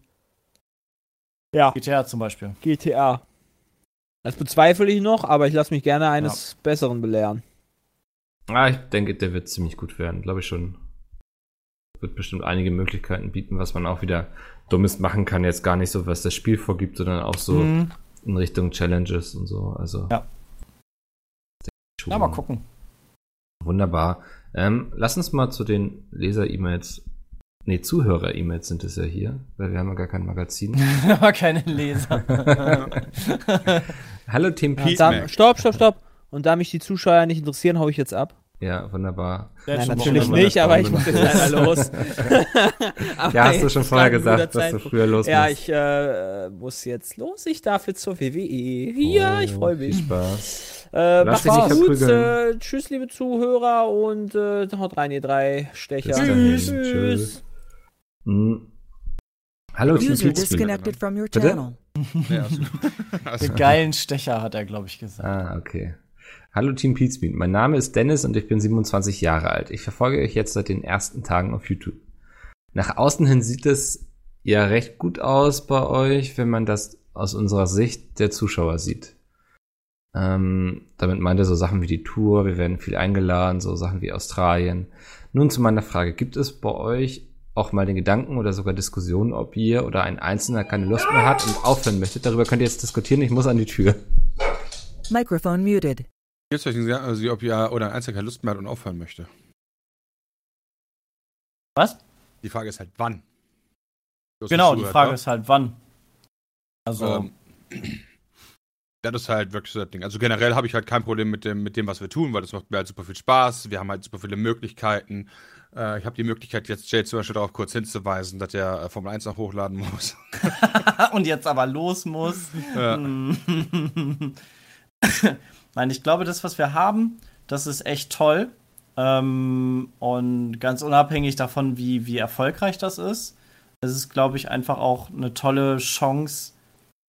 ja, GTA zum Beispiel. GTA. Das bezweifle ich noch, aber ich lasse mich gerne eines Besseren belehren. Ah, ich denke, der wird ziemlich gut werden, glaube ich schon. Wird bestimmt einige Möglichkeiten bieten, was man auch wieder Dummes machen kann. Jetzt gar nicht so, was das Spiel vorgibt, sondern auch so Mhm. in Richtung Challenges und so. Also. Ja. Ja, mal gucken. Wunderbar. Ähm, lass uns mal zu den Leser-E-Mails. Nee, Zuhörer-E-Mails sind es ja hier, weil wir haben ja gar kein Magazin. Aber keine Leser. Hallo Team Ja, Pete. stopp, stopp, stopp. Und da mich die Zuschauer nicht interessieren, hau ich jetzt ab. Ja, wunderbar. Nein, natürlich nicht, aber ich muss jetzt leider los. Ja, hast du schon vorher gesagt, dass du früher los Ja, musst. ich äh, muss jetzt los. Ich darf jetzt zur WWE. Ja, ich freue mich. Viel Spaß. Äh, Lass macht's gut. Äh, tschüss, liebe Zuhörer und äh, haut rein, ihr drei Stecher. Tschüss. Tschüss. Hm. Hallo, User disconnected from your Bitte? channel. Ja, also, also, Den geilen Stecher hat er, glaube ich, gesagt. Ah, okay. Hallo Team Pizmeet. Mein Name ist Dennis und ich bin 27 Jahre alt. Ich verfolge euch jetzt seit den ersten Tagen auf YouTube. Nach außen hin sieht es ja recht gut aus bei euch, wenn man das aus unserer Sicht der Zuschauer sieht. Ähm, damit meint er so Sachen wie die Tour, wir werden viel eingeladen, so Sachen wie Australien. Nun zu meiner Frage, gibt es bei euch auch mal den Gedanken oder sogar Diskussionen, ob ihr oder ein Einzelner keine Lust mehr hat und aufhören möchtet? Darüber könnt ihr jetzt diskutieren, ich muss an die Tür. Microphone muted. Jetzt soll ich sagen, also, ob ihr oder ein Einzelner keine Lust mehr hat und aufhören möchte. Was? Die Frage ist halt, wann. Genau, die Frage ne? ist halt, wann. Also, Ähm, das ist halt wirklich so das Ding. Also generell habe ich halt kein Problem mit dem, mit dem, was wir tun, weil das macht mir halt super viel Spaß. Wir haben halt super viele Möglichkeiten. Äh, ich habe die Möglichkeit, jetzt Jay zum Beispiel darauf kurz hinzuweisen, dass er äh, Formel 1 noch hochladen muss. und jetzt aber los muss. Ja. Nein, ich glaube, das, was wir haben, das ist echt toll. Ähm, und ganz unabhängig davon, wie, wie erfolgreich das ist, es ist, glaube ich, einfach auch eine tolle Chance,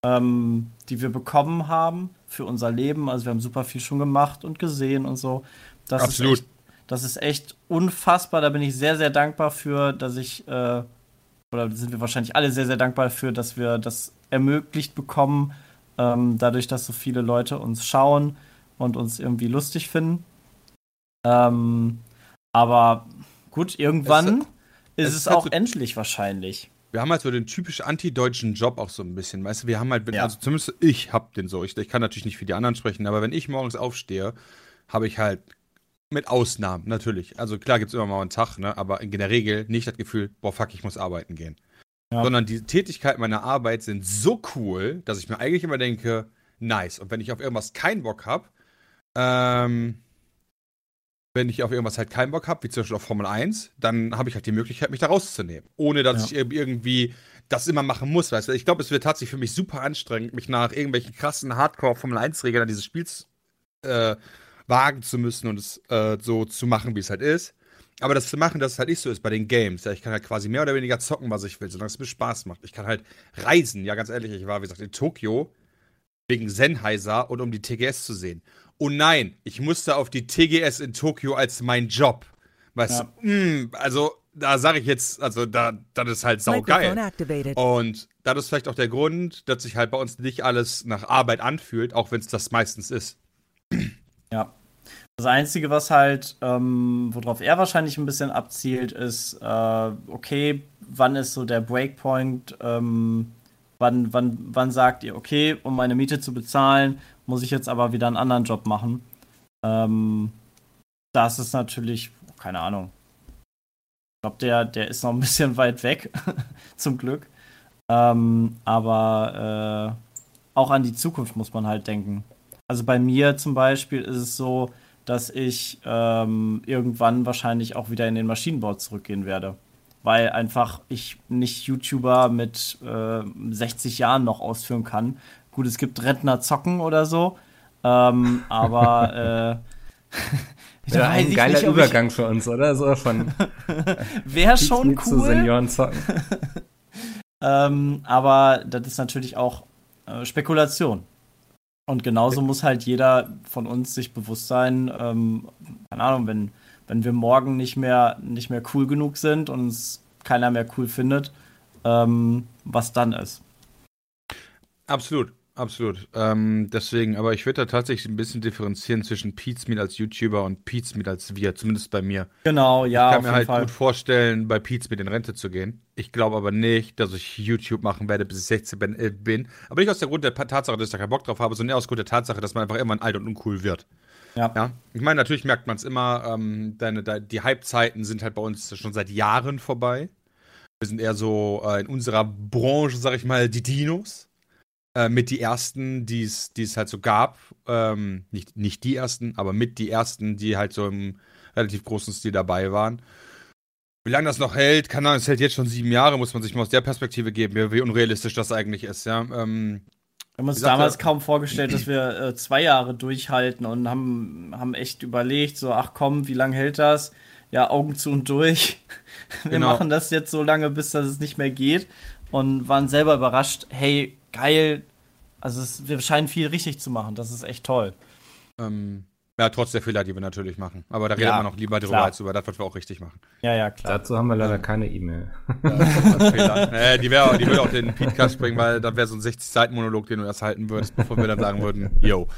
ähm, die wir bekommen haben für unser Leben. Also wir haben super viel schon gemacht und gesehen und so. Das Absolut. Ist echt, das ist echt unfassbar. Da bin ich sehr, sehr dankbar für, dass ich, äh, oder sind wir wahrscheinlich alle sehr, sehr dankbar dafür, dass wir das ermöglicht bekommen, ähm, dadurch, dass so viele Leute uns schauen und uns irgendwie lustig finden. Ähm, aber gut, irgendwann Es- ist es ist halt auch so- endlich wahrscheinlich. Wir haben halt so den typisch anti-deutschen Job auch so ein bisschen. Weißt du, wir haben halt, Ja. also zumindest ich hab den so. Ich, ich kann natürlich nicht für die anderen sprechen, aber wenn ich morgens aufstehe, habe ich halt mit Ausnahmen, natürlich. Also klar gibt es immer mal einen Tag, ne? aber in der Regel nicht das Gefühl, boah, fuck, ich muss arbeiten gehen. Ja. Sondern die Tätigkeiten meiner Arbeit sind so cool, dass ich mir eigentlich immer denke, nice. Und wenn ich auf irgendwas keinen Bock habe, ähm, wenn ich auf irgendwas halt keinen Bock habe, wie zum Beispiel auf Formel 1, dann habe ich halt die Möglichkeit, mich da rauszunehmen. Ohne dass Ja. ich ir- irgendwie das immer machen muss. Weißt du? Ich glaube, es wird tatsächlich für mich super anstrengend, mich nach irgendwelchen krassen Hardcore-Formel 1-Regeln dieses Spiels äh, wagen zu müssen und es äh, so zu machen, wie es halt ist. Aber das zu machen, dass es halt nicht so ist bei den Games. Ja, ich kann halt quasi mehr oder weniger zocken, was ich will, solange es mir Spaß macht. Ich kann halt reisen. Ja, ganz ehrlich, ich war, wie gesagt, in Tokio wegen Sennheiser und um die TGS zu sehen. Und nein, ich musste auf die TGS in Tokio als mein Job. Weißt Ja. du, mm, also da sage ich jetzt, also da, das ist halt saugeil. Und das ist vielleicht auch der Grund, dass sich halt bei uns nicht alles nach Arbeit anfühlt, auch wenn es das meistens ist. Ja. Das Einzige, was halt, ähm, worauf er wahrscheinlich ein bisschen abzielt, ist, äh, okay, wann ist so der Breakpoint, ähm, wann, wann, wann sagt ihr, okay, um meine Miete zu bezahlen, muss ich jetzt aber wieder einen anderen Job machen. Ähm, das ist natürlich, keine Ahnung. Ich glaube, der, der ist noch ein bisschen weit weg, zum Glück. Ähm, aber äh, auch an die Zukunft muss man halt denken. Also bei mir zum Beispiel ist es so, dass ich ähm, irgendwann wahrscheinlich auch wieder in den Maschinenbau zurückgehen werde. Weil einfach ich nicht YouTuber mit äh, 60 Jahren noch ausführen kann. Gut, es gibt Rentner zocken oder so. Ähm, aber äh, Ja, ein ich geiler nicht, Übergang für uns, oder? So von Ich, Wäre schon Pizmeet zu cool. Senioren zocken. Ähm, aber das ist natürlich auch äh, Spekulation. Und genauso muss halt jeder von uns sich bewusst sein, ähm, keine Ahnung, wenn, wenn wir morgen nicht mehr, nicht mehr cool genug sind und uns keiner mehr cool findet, ähm, was dann ist. Absolut, absolut. Ähm, deswegen, aber ich würde da tatsächlich ein bisschen differenzieren zwischen Pizmeet als YouTuber und Pizmeet als wir, zumindest bei mir. Genau, ja, ich kann mir halt Fall. gut vorstellen, bei Pizmeet in Rente zu gehen. Ich glaube aber nicht, dass ich YouTube machen werde, bis ich 16 bin. äh, bin. Aber nicht aus der Grund der Tatsache, dass ich da keinen Bock drauf habe, sondern eher aus Grund der Tatsache, dass man einfach irgendwann alt und uncool wird. Ja. Ja, ich meine, natürlich merkt man es immer, ähm, deine, de, die Hype-Zeiten sind halt bei uns schon seit Jahren vorbei. Wir sind eher so äh, in unserer Branche, sag ich mal, die Dinos. Äh, mit die ersten, die es halt so gab. Ähm, nicht, nicht die ersten, aber mit die ersten, die halt so im relativ großen Stil dabei waren. Wie lange das noch hält, kann es hält jetzt schon sieben Jahre, muss man sich mal aus der Perspektive geben, wie, unrealistisch das eigentlich ist, ja. Ähm, Wir haben uns damals er- kaum vorgestellt, dass wir äh, zwei Jahre durchhalten und haben, haben echt überlegt, so, ach komm, wie lange hält das? Ja, Augen zu und durch. Wir Genau. machen das jetzt so lange, bis das es nicht mehr geht. Und waren selber überrascht, hey, geil. Also es, wir scheinen viel richtig zu machen. Das ist echt toll. ähm, ja, trotz der Fehler, die wir natürlich machen. Aber da redet Ja, man noch lieber drüber, klar. als über das, was wir auch richtig machen. Ja, ja, klar. Dazu haben wir leider keine E-Mail. Fehler. äh, die, wär, die würde auch den Podcast springen, weil das wäre so ein 60-Seiten-Monolog, den du erst halten würdest, bevor wir dann sagen würden, yo.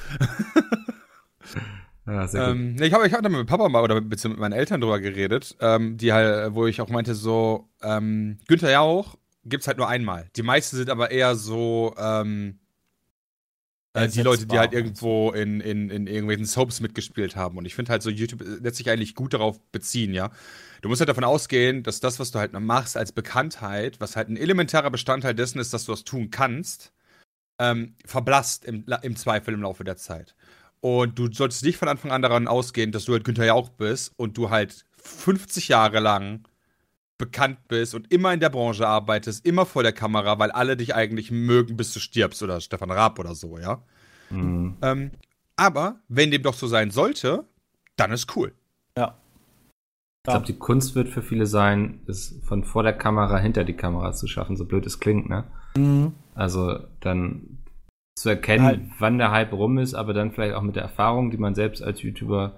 Ja, gut. Ähm, ich habe ich hab da mit Papa mal oder mit, mit meinen Eltern drüber geredet, ähm, die halt, wo ich auch meinte, so, ähm, Günther Jauch gibt's halt nur einmal. Die meisten sind aber eher so, ähm, äh, die Leute, die halt irgendwo in, in, in irgendwelchen Soaps mitgespielt haben. Und ich finde halt so, YouTube lässt sich eigentlich gut darauf beziehen, ja. Du musst halt davon ausgehen, dass das, was du halt machst als Bekanntheit, was halt ein elementarer Bestandteil dessen ist, dass du das tun kannst, ähm, verblasst im, im Zweifel im Laufe der Zeit. Und du solltest nicht von Anfang an daran ausgehen, dass du halt Günther Jauch bist und du halt 50 Jahre lang bekannt bist und immer in der Branche arbeitest, immer vor der Kamera, weil alle dich eigentlich mögen, bis du stirbst oder Stefan Raab oder so, ja. Mhm. Ähm, aber wenn dem doch so sein sollte, dann ist cool. Ja. Ich glaube, die Kunst wird für viele sein, es von vor der Kamera hinter die Kamera zu schaffen, so blöd es klingt, ne? Mhm. Also dann zu erkennen, Halt. wann der Hype rum ist, aber dann vielleicht auch mit der Erfahrung, die man selbst als YouTuber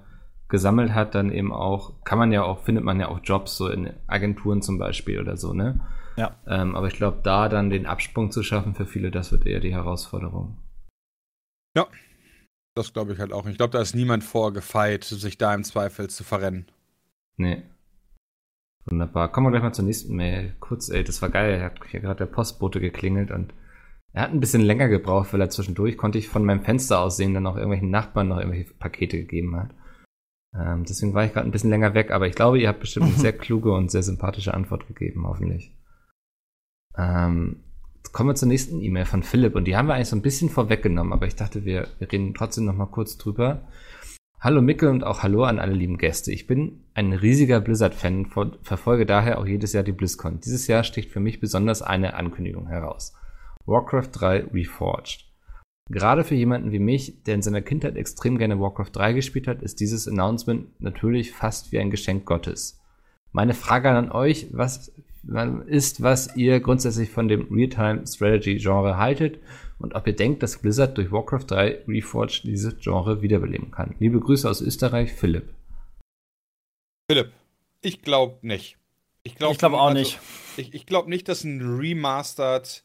gesammelt hat, dann eben auch, kann man ja auch, findet man ja auch Jobs, so in Agenturen zum Beispiel oder so, ne? Ja. Ähm, aber ich glaube, da dann den Absprung zu schaffen für viele, das wird eher die Herausforderung. Das glaube ich halt auch. Ich glaube, da ist niemand vorgefeit, sich da im Zweifel zu verrennen. Nee. Wunderbar. Kommen wir gleich mal zur nächsten Mail. Kurz, ey, das war geil. Er hat hier gerade der Postbote geklingelt und er hat ein bisschen länger gebraucht, weil er zwischendurch konnte ich von meinem Fenster aus sehen, dann auch irgendwelchen Nachbarn noch irgendwelche Pakete gegeben hat. Ähm, deswegen war ich gerade ein bisschen länger weg, aber ich glaube, ihr habt bestimmt eine sehr kluge und sehr sympathische Antwort gegeben, hoffentlich. Ähm, jetzt kommen wir zur nächsten E-Mail von Philipp und die haben wir eigentlich so ein bisschen vorweggenommen, aber ich dachte, wir, wir reden trotzdem noch mal kurz drüber. Hallo Mickel und auch Hallo an alle lieben Gäste. Ich bin ein riesiger Blizzard-Fan und ver- verfolge daher auch jedes Jahr die BlizzCon. Dieses Jahr sticht für mich besonders eine Ankündigung heraus. Warcraft 3 Reforged. Gerade für jemanden wie mich, der in seiner Kindheit extrem gerne Warcraft 3 gespielt hat, ist dieses Announcement natürlich fast wie ein Geschenk Gottes. Meine Frage an euch, was ist, was ihr grundsätzlich von dem Real-Time-Strategy-Genre haltet und ob ihr denkt, dass Blizzard durch Warcraft 3 Reforged dieses Genre wiederbeleben kann. Liebe Grüße aus Österreich, Philipp. Philipp, ich glaube nicht. Ich glaube Ich glaube auch also, nicht. Ich, ich glaube nicht, dass ein Remastered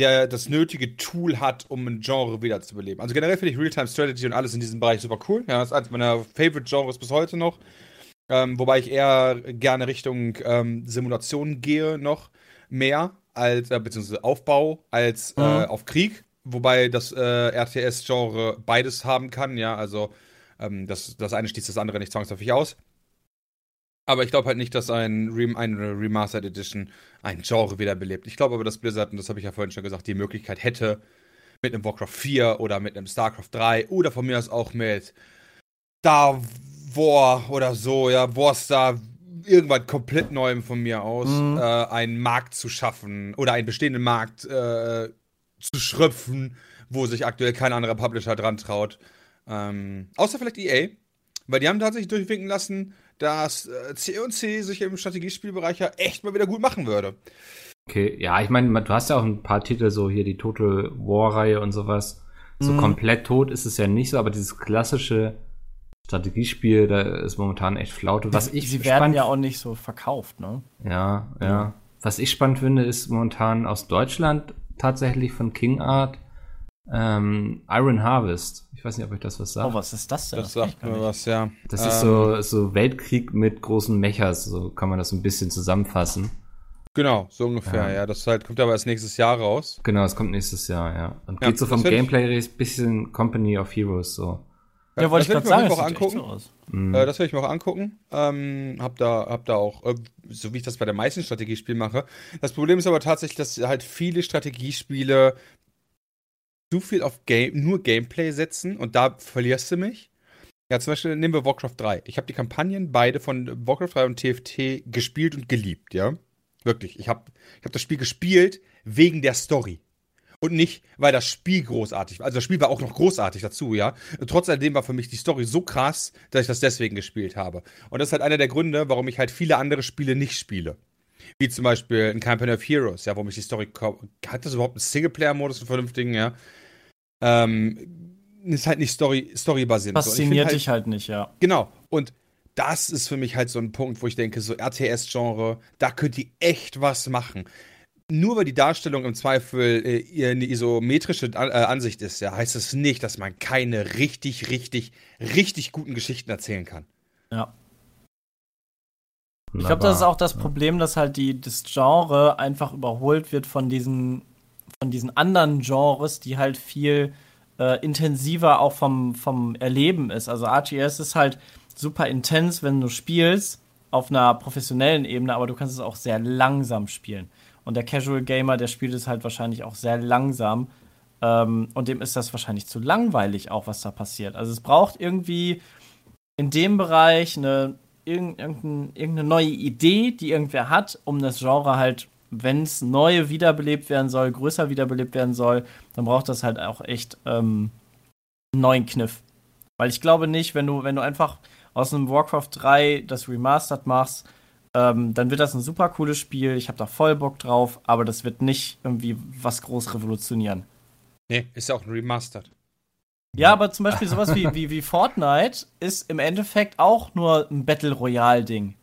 der das nötige Tool hat, um ein Genre wiederzubeleben. Also generell finde ich Real-Time Strategy und alles in diesem Bereich super cool. Ja, das ist eines meiner Favorite Genres bis heute noch. Ähm, wobei ich eher gerne Richtung ähm, Simulation gehe noch mehr als äh, beziehungsweise Aufbau als äh, Mhm. auf Krieg. Wobei das äh, RTS-Genre beides haben kann. Ja, also ähm, das, das eine schließt das andere nicht zwangsläufig aus. Aber ich glaube halt nicht, dass ein Rem eine Remastered Edition ein Genre wiederbelebt. Ich glaube aber, dass Blizzard, und das habe ich ja vorhin schon gesagt, die Möglichkeit hätte, mit einem Warcraft 4 oder mit einem StarCraft 3 oder von mir aus auch mit Star War oder so, ja, Warstar, irgendwas komplett Neuem von mir aus, Mhm. äh, einen Markt zu schaffen oder einen bestehenden Markt äh, zu schröpfen, wo sich aktuell kein anderer Publisher dran traut. Ähm, außer vielleicht EA, weil die haben tatsächlich durchwinken lassen, dass äh, C&C sich im Strategiespielbereich ja echt mal wieder gut machen würde. Okay, ja, ich meine, du hast ja auch ein paar Titel, so hier die Total War-Reihe und sowas. So Mhm. komplett tot ist es ja nicht so, aber dieses klassische Strategiespiel, da ist momentan echt Flaute. Was ich Sie werden spannend ja auch nicht so verkauft, ne? Ja, ja. Was ich spannend finde, ist momentan aus Deutschland tatsächlich von King Art ähm, Iron Harvest. Ich weiß nicht, ob euch das was sagt. Oh, was ist das denn? Das ich sagt mir was, ja. das Ähm, ist so, so Weltkrieg mit großen Mechas, so kann man das ein bisschen zusammenfassen. Genau, so ungefähr, Ja. ja. Das halt, kommt aber erst nächstes Jahr raus. Genau, es kommt nächstes Jahr, ja. Und Ja, geht so vom das ich- Gameplay ein bisschen Company of Heroes so. Ja, wollte ich das gerade sagen, mir das auch sieht echt angucken. so aus. Mhm. Äh, das werde ich mir auch angucken. Ähm, hab da, hab da auch, äh, so wie ich das bei den meisten Strategiespielen mache. Das Problem ist aber tatsächlich, dass halt viele Strategiespiele zu viel auf Game, nur Gameplay setzen und da verlierst du mich. Ja, zum Beispiel nehmen wir Warcraft 3. Ich habe die Kampagnen beide von Warcraft 3 und TFT gespielt und geliebt, ja. Wirklich. Ich habe ich hab das Spiel gespielt wegen der Story. Und nicht, weil das Spiel großartig war. Also das Spiel war auch noch großartig dazu, ja. Trotzdem war für mich die Story so krass, dass ich das deswegen gespielt habe. Und das ist halt einer der Gründe, warum ich halt viele andere Spiele nicht spiele. Wie zum Beispiel ein Company of Heroes, ja, wo mich die Story. Hat das überhaupt einen Singleplayer-Modus, einen vernünftigen, ja? Ähm, ist halt nicht Story. So. Find Fasziniert halt, dich halt nicht, ja. Genau. Und das ist für mich halt so ein Punkt, wo ich denke, so RTS-Genre, da könnt ihr echt was machen. Nur weil die Darstellung im Zweifel äh, eine isometrische äh, Ansicht ist, ja, heißt es nicht, dass man keine richtig, richtig, richtig guten Geschichten erzählen kann. Ja. Ich glaube, das ist auch das Problem, dass halt die, das Genre einfach überholt wird von diesen, von diesen anderen Genres, die halt viel äh, intensiver auch vom, vom Erleben ist. Also RTS ist halt super intens, wenn du spielst, auf einer professionellen Ebene, aber du kannst es auch sehr langsam spielen. Und der Casual Gamer, der spielt es halt wahrscheinlich auch sehr langsam. Ähm, und dem ist das wahrscheinlich zu langweilig, auch was da passiert. Also es braucht irgendwie in dem Bereich eine irgendeine neue Idee, die irgendwer hat, um das Genre halt, wenn es neu wiederbelebt werden soll, größer wiederbelebt werden soll, dann braucht das halt auch echt ähm, einen neuen Kniff. Weil ich glaube nicht, wenn du, wenn du einfach aus einem Warcraft 3 das Remastered machst, ähm, dann wird das ein super cooles Spiel. Ich habe da voll Bock drauf, aber das wird nicht irgendwie was groß revolutionieren. Nee, ist ja auch ein Remastered. Ja, aber zum Beispiel sowas wie, wie, wie Fortnite ist im Endeffekt auch nur ein Battle Royale-Ding.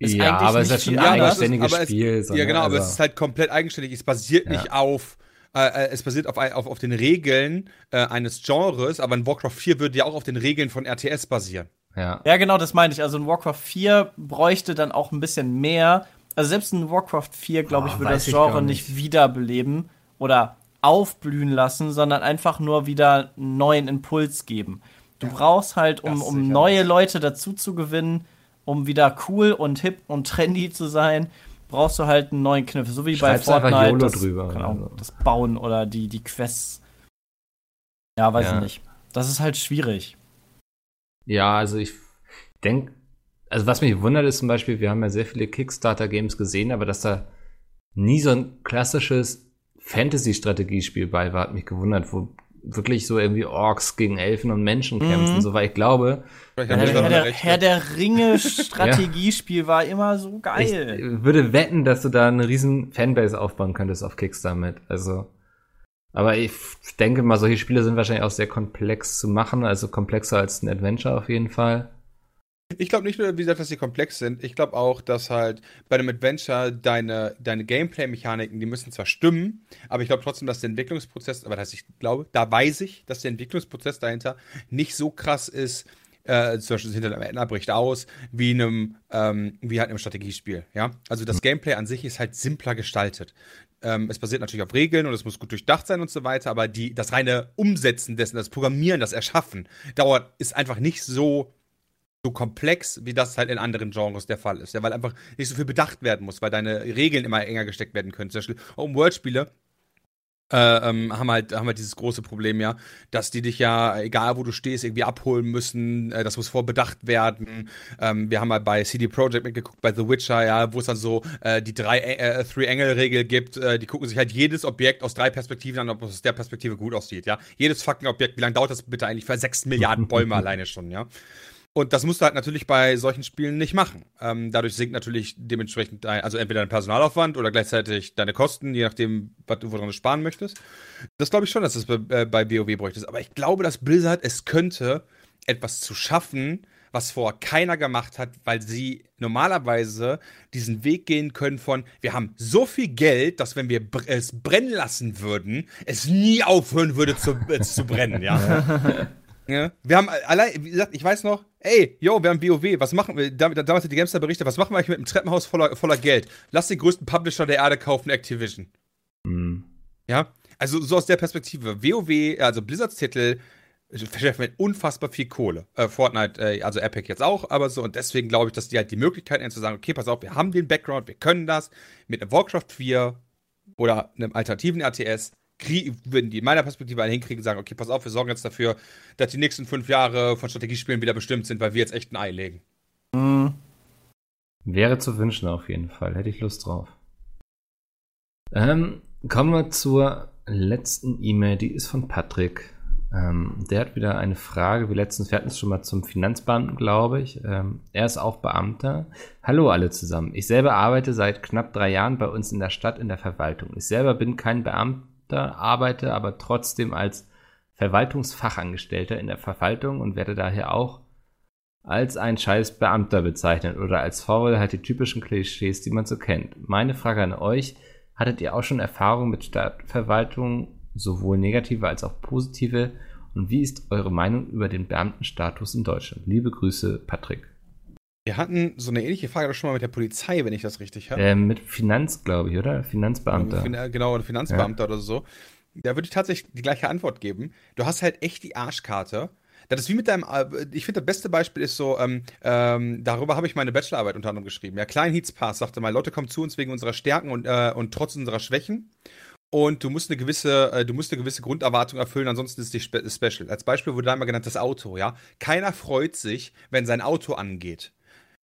Ist ja, aber es ist schon ein anders. eigenständiges aber es- Spiel. so, Ja, ne? genau, aber Also- es ist halt komplett eigenständig. Es basiert Ja. nicht auf. Äh, äh, es basiert auf, auf, auf den Regeln äh, eines Genres, aber in Warcraft 4 würde ja auch auf den Regeln von RTS basieren. ja. Ja, genau, das meine ich. Also ein Warcraft 4 bräuchte dann auch ein bisschen mehr. Also selbst ein Warcraft 4, glaube ich, Oh, würde das Genre nicht. nicht. wiederbeleben oder aufblühen lassen, sondern einfach nur wieder einen neuen Impuls geben. Du brauchst halt, um, um neue Leute dazu zu gewinnen, um wieder cool und hip und trendy zu sein, brauchst du halt einen neuen Kniff. So wie Schreib's bei Fortnite. Das, drüber, Ahnung, also. das Bauen oder die, die Quests. Ja, weiß Ja. ich nicht. Das ist halt schwierig. Ja, also ich denke, also was mich wundert ist zum Beispiel, wir haben ja sehr viele Kickstarter-Games gesehen, aber dass da nie so ein klassisches Fantasy-Strategiespiel bei war, hat mich gewundert, wo wirklich so irgendwie Orks gegen Elfen und Menschen kämpfen, Mhm. so, weil ich glaube, Vielleicht Herr, Herr, der. Herr der Ringe Strategiespiel war immer so ich geil. würde wetten, dass du da eine riesen Fanbase aufbauen könntest auf Kickstarter mit. Also, aber ich denke mal, solche Spiele sind wahrscheinlich auch sehr komplex zu machen, also komplexer als ein Adventure auf jeden Fall. Ich glaube nicht nur, wie gesagt, dass sie komplex sind. Ich glaube auch, dass halt bei einem Adventure deine, deine Gameplay-Mechaniken, die müssen zwar stimmen, aber ich glaube trotzdem, dass der Entwicklungsprozess, aber das heißt, ich glaube, da weiß ich, dass der Entwicklungsprozess dahinter nicht so krass ist, äh, zum Beispiel hinter einem Ätna bricht aus, wie einem, ähm, wie halt einem Strategiespiel, ja. Also das Gameplay an sich ist halt simpler gestaltet. Ähm, es basiert natürlich auf Regeln und es muss gut durchdacht sein und so weiter, aber die, das reine Umsetzen dessen, das Programmieren, das Erschaffen, dauert, ist einfach nicht so so komplex, wie das halt in anderen Genres der Fall ist. Ja, weil einfach nicht so viel bedacht werden muss, weil deine Regeln immer enger gesteckt werden können. Zum Beispiel Open-World-Spiele äh, ähm, haben, halt, haben halt dieses große Problem, ja, dass die dich ja, egal wo du stehst, irgendwie abholen müssen. Äh, das muss vorbedacht werden. Ähm, wir haben mal bei CD Projekt mitgeguckt, bei The Witcher, ja, wo es dann so äh, die drei äh, Three-Angle-Regel gibt. Äh, die gucken sich halt jedes Objekt aus drei Perspektiven an, ob es aus der Perspektive gut aussieht, ja. Jedes fucking Objekt, wie lange dauert das bitte eigentlich für sechs Milliarden Bäume alleine schon, ja. Und das musst du halt natürlich bei solchen Spielen nicht machen. Ähm, dadurch sinkt natürlich dementsprechend dein, also entweder dein Personalaufwand oder gleichzeitig deine Kosten, je nachdem, was du woran du sparen möchtest. Das glaube ich schon, dass das bei, äh, bei WoW bräuchte. Aber ich glaube, dass Blizzard es könnte, etwas zu schaffen, was vorher keiner gemacht hat, weil sie normalerweise diesen Weg gehen können von, wir haben so viel Geld, dass wenn wir es brennen lassen würden, es nie aufhören würde zu, äh, zu brennen, ja. Ja. Wir haben allein, wie gesagt, ich weiß noch, ey, yo, wir haben WoW, was machen wir? Da- Damals hat die Gamester berichtet, was machen wir eigentlich mit einem Treppenhaus voller, voller Geld? Lass den größten Publisher der Erde kaufen, Activision. Hm. Ja, also so aus der Perspektive. WoW, also Blizzards Titel, verschaffen mit unfassbar viel Kohle. Äh, Fortnite, äh, also Epic jetzt auch, aber so. Und deswegen glaube ich, dass die halt die Möglichkeit haben zu sagen, okay, pass auf, wir haben den Background, wir können das mit einem Warcraft 4 oder einem alternativen RTS. Würden die in meiner Perspektive alle hinkriegen sagen, okay, pass auf, wir sorgen jetzt dafür, dass die nächsten fünf Jahre von Strategiespielen wieder bestimmt sind, weil wir jetzt echt ein Ei legen. Mhm. Wäre zu wünschen auf jeden Fall. Hätte ich Lust drauf. Ähm, kommen wir zur letzten E-Mail. Die ist von Patrick. Ähm, der hat wieder eine Frage. Wir letztens, wir hatten es schon mal zum Finanzbeamten, glaube ich. Ähm, er ist auch Beamter. Hallo alle zusammen. Ich selber arbeite seit knapp drei Jahren bei uns in der Stadt in der Verwaltung. Ich selber bin kein Beamter, arbeite aber trotzdem als Verwaltungsfachangestellter in der Verwaltung und werde daher auch als ein scheiß Beamter bezeichnet oder als faul halt die typischen Klischees, die man so kennt. Meine Frage an euch, hattet ihr auch schon Erfahrung mit Stadtverwaltung, sowohl negative als auch positive? Und wie ist eure Meinung über den Beamtenstatus in Deutschland? Liebe Grüße, Patrick. Wir hatten so eine ähnliche Frage doch schon mal mit der Polizei, wenn ich das richtig habe. Ähm, mit Finanz, glaube ich, oder? Finanzbeamter. Fin- Genau, ein Finanzbeamter oder so. Da würde ich tatsächlich die gleiche Antwort geben. Du hast halt echt die Arschkarte. Das ist wie mit deinem, äh, ich finde, das beste Beispiel ist so, ähm, ähm, darüber habe ich meine Bachelorarbeit unter anderem geschrieben. Ja, Klein Heats Pass sagte mal, Leute kommen zu uns wegen unserer Stärken und, äh, und trotz unserer Schwächen. Und du musst eine gewisse, äh, du musst eine gewisse Grunderwartung erfüllen, ansonsten ist es spe special. Als Beispiel wurde da einmal genannt das Auto, ja. Keiner freut sich, wenn sein Auto angeht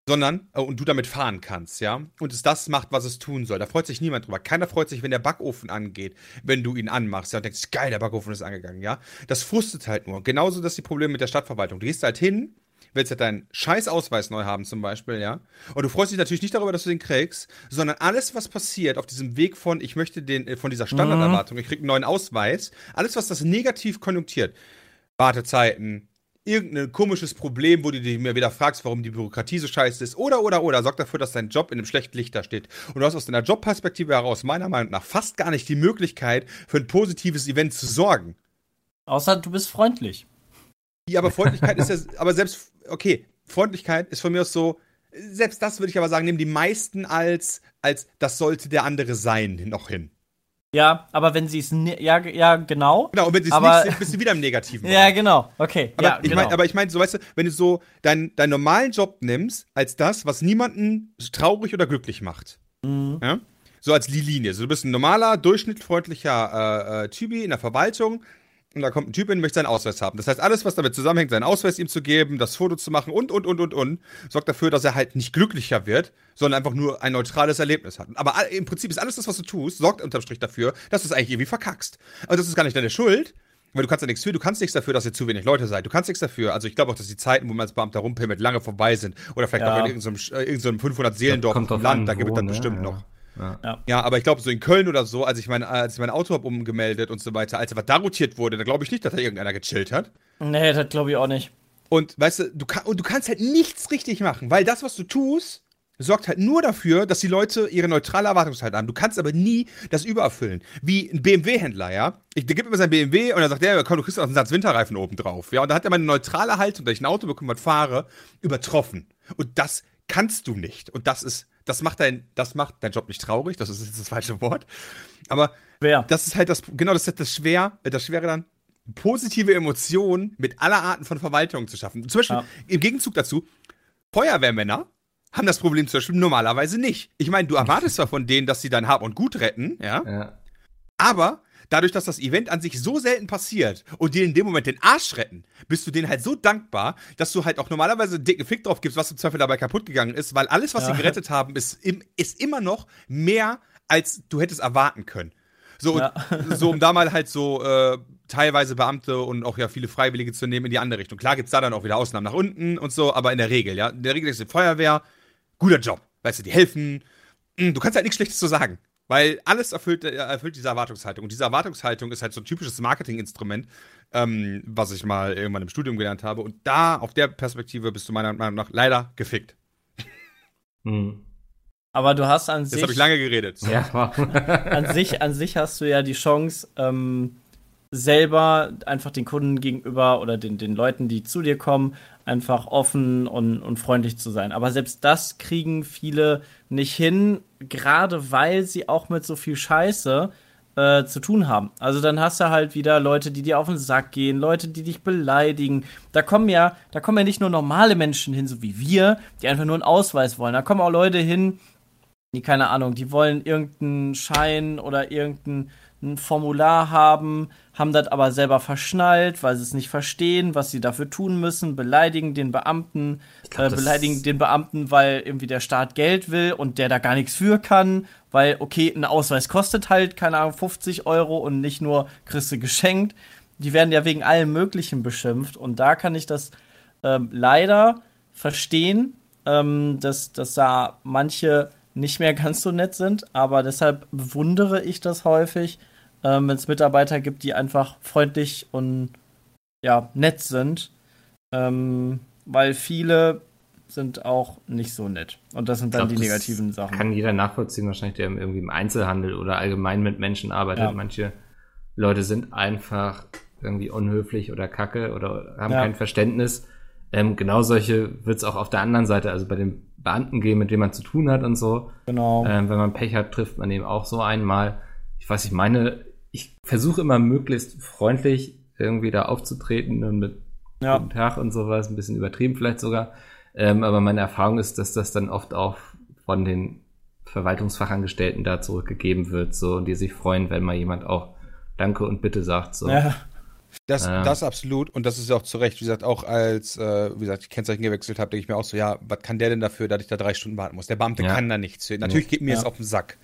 sondern äh, und du damit fahren kannst, ja, und es das macht, was es tun soll. Da freut sich niemand drüber. Keiner freut sich, wenn der Backofen angeht, wenn du ihn anmachst, ja, und denkst, geil, der Backofen ist angegangen, ja. Das frustet halt nur. Genauso das ist die Probleme mit der Stadtverwaltung. Du gehst halt hin, willst halt deinen scheiß Ausweis neu haben zum Beispiel, ja, und du freust dich natürlich nicht darüber, dass du den kriegst, sondern alles, was passiert auf diesem Weg von, ich möchte den, äh, von dieser Standarderwartung, ich krieg einen neuen Ausweis, alles, was das negativ konjunktiert, Wartezeiten, irgendein komisches Problem, wo du dich mir wieder fragst, warum die Bürokratie so scheiße ist, oder, oder, oder, sorgt dafür, dass dein Job in einem schlechten Licht da steht. Und du hast aus deiner Jobperspektive heraus meiner Meinung nach fast gar nicht die Möglichkeit, für ein positives Event zu sorgen. Außer du bist freundlich. Ja, aber Freundlichkeit ist ja, aber selbst, okay, Freundlichkeit ist von mir aus so, selbst das würde ich aber sagen, nehmen die meisten als, als, das sollte der andere sein, noch hin. Ja, aber wenn sie es. Ja, ja, genau. Genau, und wenn sie es nicht sind, bist du wieder im Negativen. Ja, genau. Okay. Aber ja, ich genau. meine, aber ich meine, so weißt du, wenn du so deinen deinen normalen Job nimmst, als das, was niemanden traurig oder glücklich macht. Mhm. Ja? So als die Linie. So, du bist ein normaler, durchschnittfreundlicher äh, äh, Typi in der Verwaltung. Und da kommt ein Typ hin und möchte seinen Ausweis haben. Das heißt, alles, was damit zusammenhängt, seinen Ausweis ihm zu geben, das Foto zu machen und, und, und, und, und, sorgt dafür, dass er halt nicht glücklicher wird, sondern einfach nur ein neutrales Erlebnis hat. Aber im Prinzip ist alles das, was du tust, sorgt unterm Strich dafür, dass du es eigentlich irgendwie verkackst. Aber das ist gar nicht deine Schuld, weil du kannst ja nichts für, du kannst nichts dafür, dass ihr zu wenig Leute seid. Du kannst nichts dafür. Also ich glaube auch, dass die Zeiten, wo man als Beamter rumpimmelt, lange vorbei sind. Oder vielleicht Ja. auch in irgendeinem, äh, irgendeinem 500-Seelendorf Kommt auf dem drauf Land, an, da gibt es das ne? bestimmt Ja. noch. Ja. Ja, aber ich glaube, so in Köln oder so, als ich mein, als ich mein Auto habe umgemeldet und so weiter, als was da rotiert wurde, da glaube ich nicht, dass da irgendeiner gechillt hat. Nee, das glaube ich auch nicht. Und weißt du, du, kann, und du kannst halt nichts richtig machen, weil das, was du tust, sorgt halt nur dafür, dass die Leute ihre neutrale Erwartungshaltung haben. Du kannst aber nie das übererfüllen. Wie ein BMW-Händler, ja? Ich, der gibt mir sein BMW und dann sagt der, komm, du kriegst noch einen Satz Winterreifen oben drauf. Ja, und da hat er meine neutrale Haltung, dass ich ein Auto bekomme und fahre, übertroffen. Und das kannst du nicht. Und das ist, das macht dein, das macht dein Job nicht traurig, das ist jetzt das falsche Wort. Aber Wer? das ist halt das, genau, das ist halt das schwer, äh, das Schwere dann, positive Emotionen mit aller Arten von Verwaltungen zu schaffen. Zum Beispiel Ja. im Gegenzug dazu, Feuerwehrmänner haben das Problem zum Beispiel normalerweise nicht. Ich meine, du erwartest zwar von denen, dass sie dein Hab und Gut retten, ja, Ja. aber dadurch, dass das Event an sich so selten passiert und dir in dem Moment den Arsch retten, bist du denen halt so dankbar, dass du halt auch normalerweise einen dicken Fick drauf gibst, was im Zweifel dabei kaputt gegangen ist, weil alles, was Ja. sie gerettet haben, ist, im, ist immer noch mehr, als du hättest erwarten können. So, Ja. so um da mal halt so äh, teilweise Beamte und auch ja viele Freiwillige zu nehmen in die andere Richtung. Klar gibt's da dann auch wieder Ausnahmen nach unten und so, aber in der Regel, ja. In der Regel ist die Feuerwehr, guter Job. Weißt du, die helfen. Mm, Du kannst halt nichts Schlechtes zu sagen. Weil alles erfüllt, äh, erfüllt diese Erwartungshaltung. Und diese Erwartungshaltung ist halt so ein typisches Marketinginstrument, ähm, was ich mal irgendwann im Studium gelernt habe. Und da, auf der Perspektive, bist du meiner Meinung nach leider gefickt. Hm. Aber du hast an Jetzt sich. habe ich lange geredet. So. Ja, wow. an sich, an sich hast du ja die Chance, ähm, selber einfach den Kunden gegenüber oder den, den Leuten, die zu dir kommen, einfach offen und, und freundlich zu sein. Aber selbst das kriegen viele nicht hin, gerade weil sie auch mit so viel Scheiße äh, zu tun haben. Also dann hast du halt wieder Leute, die dir auf den Sack gehen, Leute, die dich beleidigen. Da kommen ja, da kommen ja nicht nur normale Menschen hin, so wie wir, die einfach nur einen Ausweis wollen. Da kommen auch Leute hin, die keine Ahnung, die wollen irgendeinen Schein oder irgendeinen ein Formular haben, haben das aber selber verschnallt, weil sie es nicht verstehen, was sie dafür tun müssen, beleidigen den Beamten, glaub, äh, beleidigen den Beamten, weil irgendwie der Staat Geld will und der da gar nichts für kann, weil, okay, ein Ausweis kostet halt, keine Ahnung, 50 Euro und nicht nur kriegst du geschenkt. Die werden ja wegen allem Möglichen beschimpft und da kann ich das ähm, leider verstehen, ähm, dass, dass da manche nicht mehr ganz so nett sind, aber deshalb bewundere ich das häufig, ähm, wenn es Mitarbeiter gibt, die einfach freundlich und ja, nett sind, ähm, weil viele sind auch nicht so nett. Und das sind dann glaub, die negativen Sachen. Kann jeder nachvollziehen, wahrscheinlich, der irgendwie im Einzelhandel oder allgemein mit Menschen arbeitet. Ja. Manche Leute sind einfach irgendwie unhöflich oder kacke oder haben Ja. kein Verständnis. Ähm, genau solche wird es auch auf der anderen Seite, also bei den Beamten gehen, mit denen man zu tun hat und so. Genau. Ähm, wenn man Pech hat, trifft man eben auch so einmal. Ich weiß, ich meine, ich versuche immer möglichst freundlich irgendwie da aufzutreten und mit ja. Guten Tag und sowas, ein bisschen übertrieben vielleicht sogar. Ähm, aber meine Erfahrung ist, dass das dann oft auch von den Verwaltungsfachangestellten da zurückgegeben wird, so, und die sich freuen, wenn mal jemand auch Danke und Bitte sagt, so. ja. Das, Ähm. das absolut und das ist ja auch zu Recht. Wie gesagt, auch als, äh, wie gesagt, ich Kennzeichen gewechselt habe, denke ich mir auch so, ja, was kann der denn dafür, dass ich da drei Stunden warten muss? Der Beamte Ja. kann da nichts. Natürlich geht mir Ja. es auf den Sack.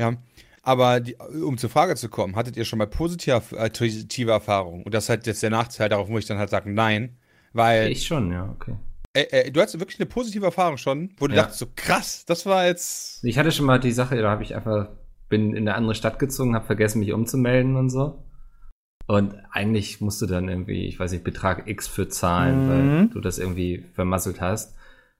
Ja. Aber die, um zur Frage zu kommen, hattet ihr schon mal positive, äh, positive Erfahrungen? Und das ist halt jetzt der Nachteil, darauf muss ich dann halt sagen, nein. Weil Ich schon, ja, okay. äh, äh, du hattest wirklich eine positive Erfahrung schon, wo du Ja. dachtest so, krass, das war jetzt. Ich hatte schon mal die Sache, da habe ich einfach, bin in eine andere Stadt gezogen, habe vergessen, mich umzumelden und so. Und eigentlich musst du dann irgendwie, ich weiß nicht, Betrag X für zahlen, Mhm. weil du das irgendwie vermasselt hast.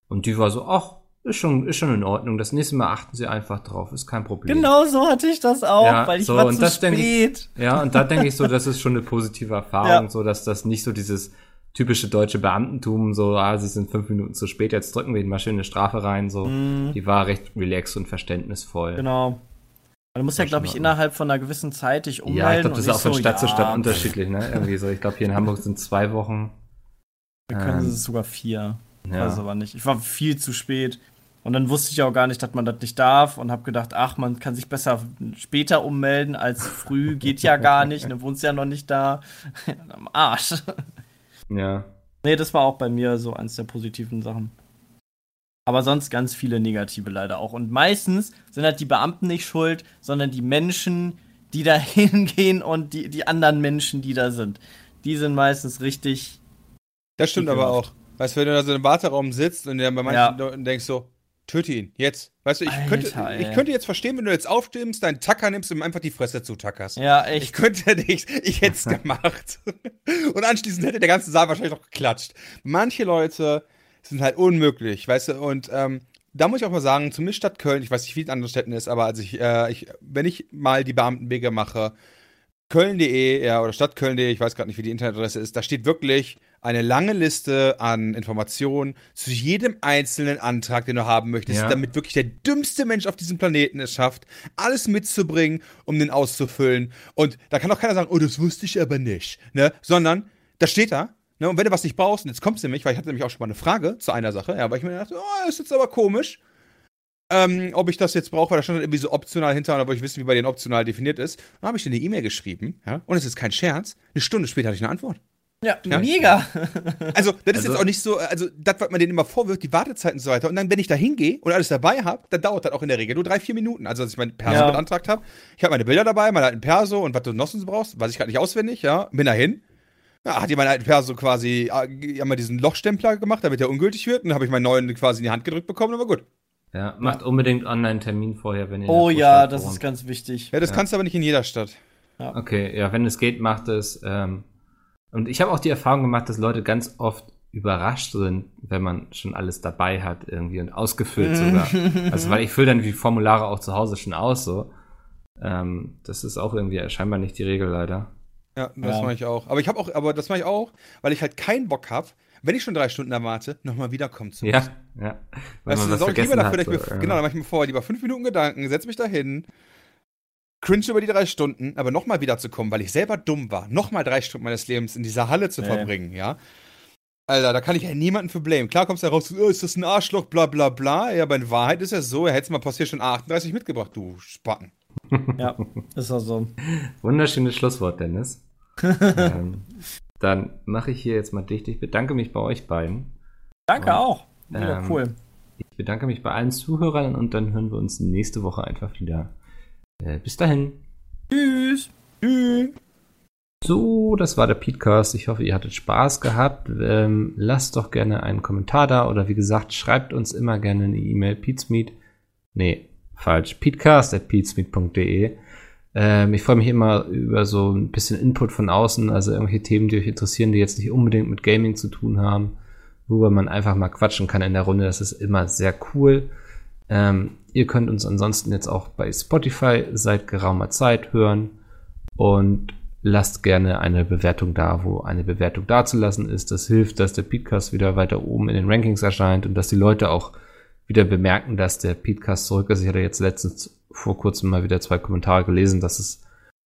Und die war so, ach, ist schon, ist schon in Ordnung. Das nächste Mal achten sie einfach drauf, ist kein Problem. Genau so hatte ich das auch, Ja, weil ich so, war und zu das denke ich- spät. Ja, und da denke ich so, das ist schon eine positive Erfahrung, Ja. so dass das nicht so dieses typische deutsche Beamtentum, so, ah, sie sind fünf Minuten zu spät, jetzt drücken wir ihnen mal schön eine Strafe rein, so. Die war recht relaxed und verständnisvoll. Mhm. Genau. Du musst ja, glaube ich, innerhalb von einer gewissen Zeit dich ummelden. Ja, ich glaube, das ist auch von so, Stadt zu ja, Stadt unterschiedlich, ne? Irgendwie so. Ich glaube, hier in Hamburg sind zwei Wochen. Wir können Ähm, es sogar vier. Ja. Weiß aber nicht. Ich war viel zu spät. Und dann wusste ich auch gar nicht, dass man das nicht darf und habe gedacht, ach, man kann sich besser später ummelden als früh. Geht ja gar nicht. Ne, wohnst ja noch nicht da. Am Arsch. ja. Nee, das war auch bei mir so eins der positiven Sachen. Aber sonst ganz viele negative leider auch. Und meistens sind halt die Beamten nicht schuld, sondern die Menschen, die da hingehen und die, die anderen Menschen, die da sind. Die sind meistens richtig. Das stimmt aber auch. Weißt du, wenn du da so im Warteraum sitzt und dann bei manchen Ja. Leuten denkst so, töte ihn, jetzt. Weißt du, ich, Alter, könnte, ey. ich könnte jetzt verstehen, wenn du jetzt aufstimmst, deinen Tacker nimmst und ihm einfach die Fresse zutackerst. Ja, Ich echt. könnte nicht, ich hätte es gemacht. Und anschließend hätte der ganze Saal wahrscheinlich noch geklatscht. Manche Leute sind halt unmöglich, weißt du, und ähm, da muss ich auch mal sagen, zumindest Stadt Köln, ich weiß nicht, wie es in anderen Städten ist, aber als ich, äh, ich, wenn ich mal die Beamtenwege mache, Köln.de, ja, oder Stadtköln.de, ich weiß gerade nicht, wie die Internetadresse ist, da steht wirklich eine lange Liste an Informationen zu jedem einzelnen Antrag, den du haben möchtest, Ja. damit wirklich der dümmste Mensch auf diesem Planeten es schafft, alles mitzubringen, um den auszufüllen. Und da kann auch keiner sagen, oh, das wusste ich aber nicht, ne? Sondern, das steht da, ne? Und wenn du was nicht brauchst, und jetzt kommst du nämlich, weil ich hatte nämlich auch schon mal eine Frage zu einer Sache, ja, aber ich mir dachte, oh, das ist jetzt aber komisch. Ähm, ob ich das jetzt brauche, weil da stand halt irgendwie so optional hinter, und da wollte ich wissen, wie bei denen optional definiert ist. Dann habe ich dir eine E-Mail geschrieben, ja, und es ist kein Scherz. Eine Stunde später hatte ich eine Antwort. Ja, Ja. mega. Also, das ist Also- jetzt auch nicht so, also, das, was man denen immer vorwirft, die Wartezeiten und so weiter. Und dann, wenn ich da hingehe und alles dabei habe, dann dauert das auch in der Regel nur drei, vier Minuten. Also, als ich mein Perso Ja. beantragt habe, ich habe meine Bilder dabei, meinen alten Perso und was du noch sonst brauchst, weiß ich gerade nicht auswendig, ja, bin dahin. Ja, hat meinen alten Perso quasi, haben wir diesen Lochstempler gemacht, damit der ungültig wird. Und dann habe ich meinen neuen quasi in die Hand gedrückt bekommen, aber gut. Ja, macht unbedingt Online-Termin vorher, wenn ihr Oh ja, das ist ganz wichtig. Ja, das kannst du aber nicht in jeder Stadt. Okay, ja, wenn es geht, macht es. Ähm, und ich habe auch die Erfahrung gemacht, dass Leute ganz oft überrascht sind, wenn man schon alles dabei hat irgendwie und ausgefüllt sogar. Also weil ich fülle dann die Formulare auch zu Hause schon aus so. Ähm, das ist auch irgendwie scheinbar nicht die Regel leider. Ja, das Ja. mache ich auch. Aber ich habe auch, aber das mache ich auch, weil ich halt keinen Bock habe, wenn ich schon drei Stunden erwarte, nochmal wiederkommen zu Ja, ja. Wenn Weißt du, man dann sorge ich lieber dafür, hat. dass ich so, mir, ja. genau, dann mache ich mir vorher lieber fünf Minuten Gedanken, setze mich da hin, cringe über die drei Stunden, aber nochmal wiederzukommen, weil ich selber dumm war, nochmal drei Stunden meines Lebens in dieser Halle zu Nee. verbringen, ja. Alter, da kann ich ja niemanden für blamen. Klar kommst du da raus, oh, ist das ein Arschloch, bla bla bla. Ja, aber in Wahrheit ist ja so, er hätte mal passiert schon A38 mitgebracht, du Spacken. Ja, ist auch so. Wunderschönes Schlusswort, Dennis. ähm, dann mache ich hier jetzt mal dicht. Ich bedanke mich bei euch beiden. Danke Und, auch. Wieder ähm, cool. Ich bedanke mich bei allen Zuhörern und dann hören wir uns nächste Woche einfach wieder. Äh, bis dahin. Tschüss. Tschüss. So, das war der Podcast. Ich hoffe, ihr hattet Spaß gehabt. Ähm, lasst doch gerne einen Kommentar da oder wie gesagt, schreibt uns immer gerne eine E-Mail. Pizmeet. Nee, falsch. Peatcast at peatsmeet.de. Ähm, ich freue mich immer über so ein bisschen Input von außen, also irgendwelche Themen, die euch interessieren, die jetzt nicht unbedingt mit Gaming zu tun haben, worüber man einfach mal quatschen kann in der Runde. Das ist immer sehr cool. Ähm, ihr könnt uns ansonsten jetzt auch bei Spotify seit geraumer Zeit hören und lasst gerne eine Bewertung da, wo eine Bewertung dazulassen ist. Das hilft, dass der Podcast wieder weiter oben in den Rankings erscheint und dass die Leute auch wieder bemerken, dass der Podcast zurück ist. Ich hatte jetzt letztens vor kurzem mal wieder zwei Kommentare gelesen, dass es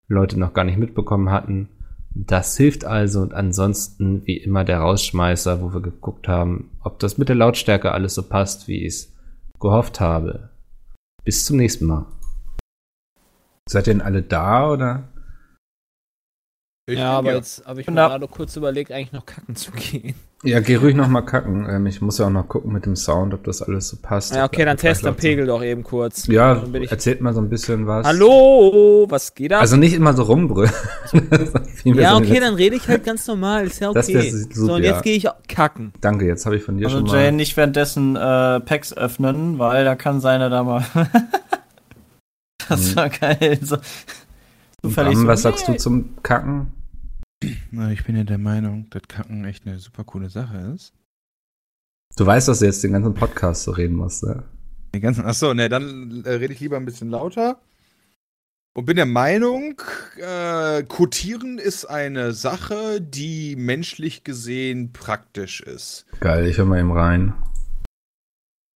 Leute noch gar nicht mitbekommen hatten. Das hilft also und ansonsten wie immer der Rausschmeißer, wo wir geguckt haben, ob das mit der Lautstärke alles so passt, wie ich es gehofft habe. Bis zum nächsten Mal. Seid ihr denn alle da oder? Ich ja, aber hier. jetzt habe ich mir gerade kurz überlegt, eigentlich noch kacken zu gehen. Ja, geh ruhig noch mal kacken. Ähm, ich muss ja auch noch gucken mit dem Sound, ob das alles so passt. Ja, okay, dann test dann Pegel doch eben kurz. Ja, Dann bin ich- erzählt mal so ein bisschen was. Hallo, was geht ab? Also nicht immer so rumbrüllen. Ja, so okay, dann rede ich halt ganz normal, ist ja Das okay. wär super, so, und ja. jetzt gehe ich kacken. Danke, jetzt habe ich von dir Also schon Jay mal. nicht währenddessen äh, Packs öffnen, weil da kann seine da mal. das war geil. So, zufällig so, was sagst du zum Kacken? Na, ich bin ja der Meinung, dass Kacken echt eine super coole Sache ist. Du weißt, dass du jetzt den ganzen Podcast so reden musst, ne? Die ganzen, achso, ne, dann äh, rede ich lieber ein bisschen lauter. Und bin der Meinung, äh, Kotieren ist eine Sache, die menschlich gesehen praktisch ist. Geil, ich höre mal eben rein.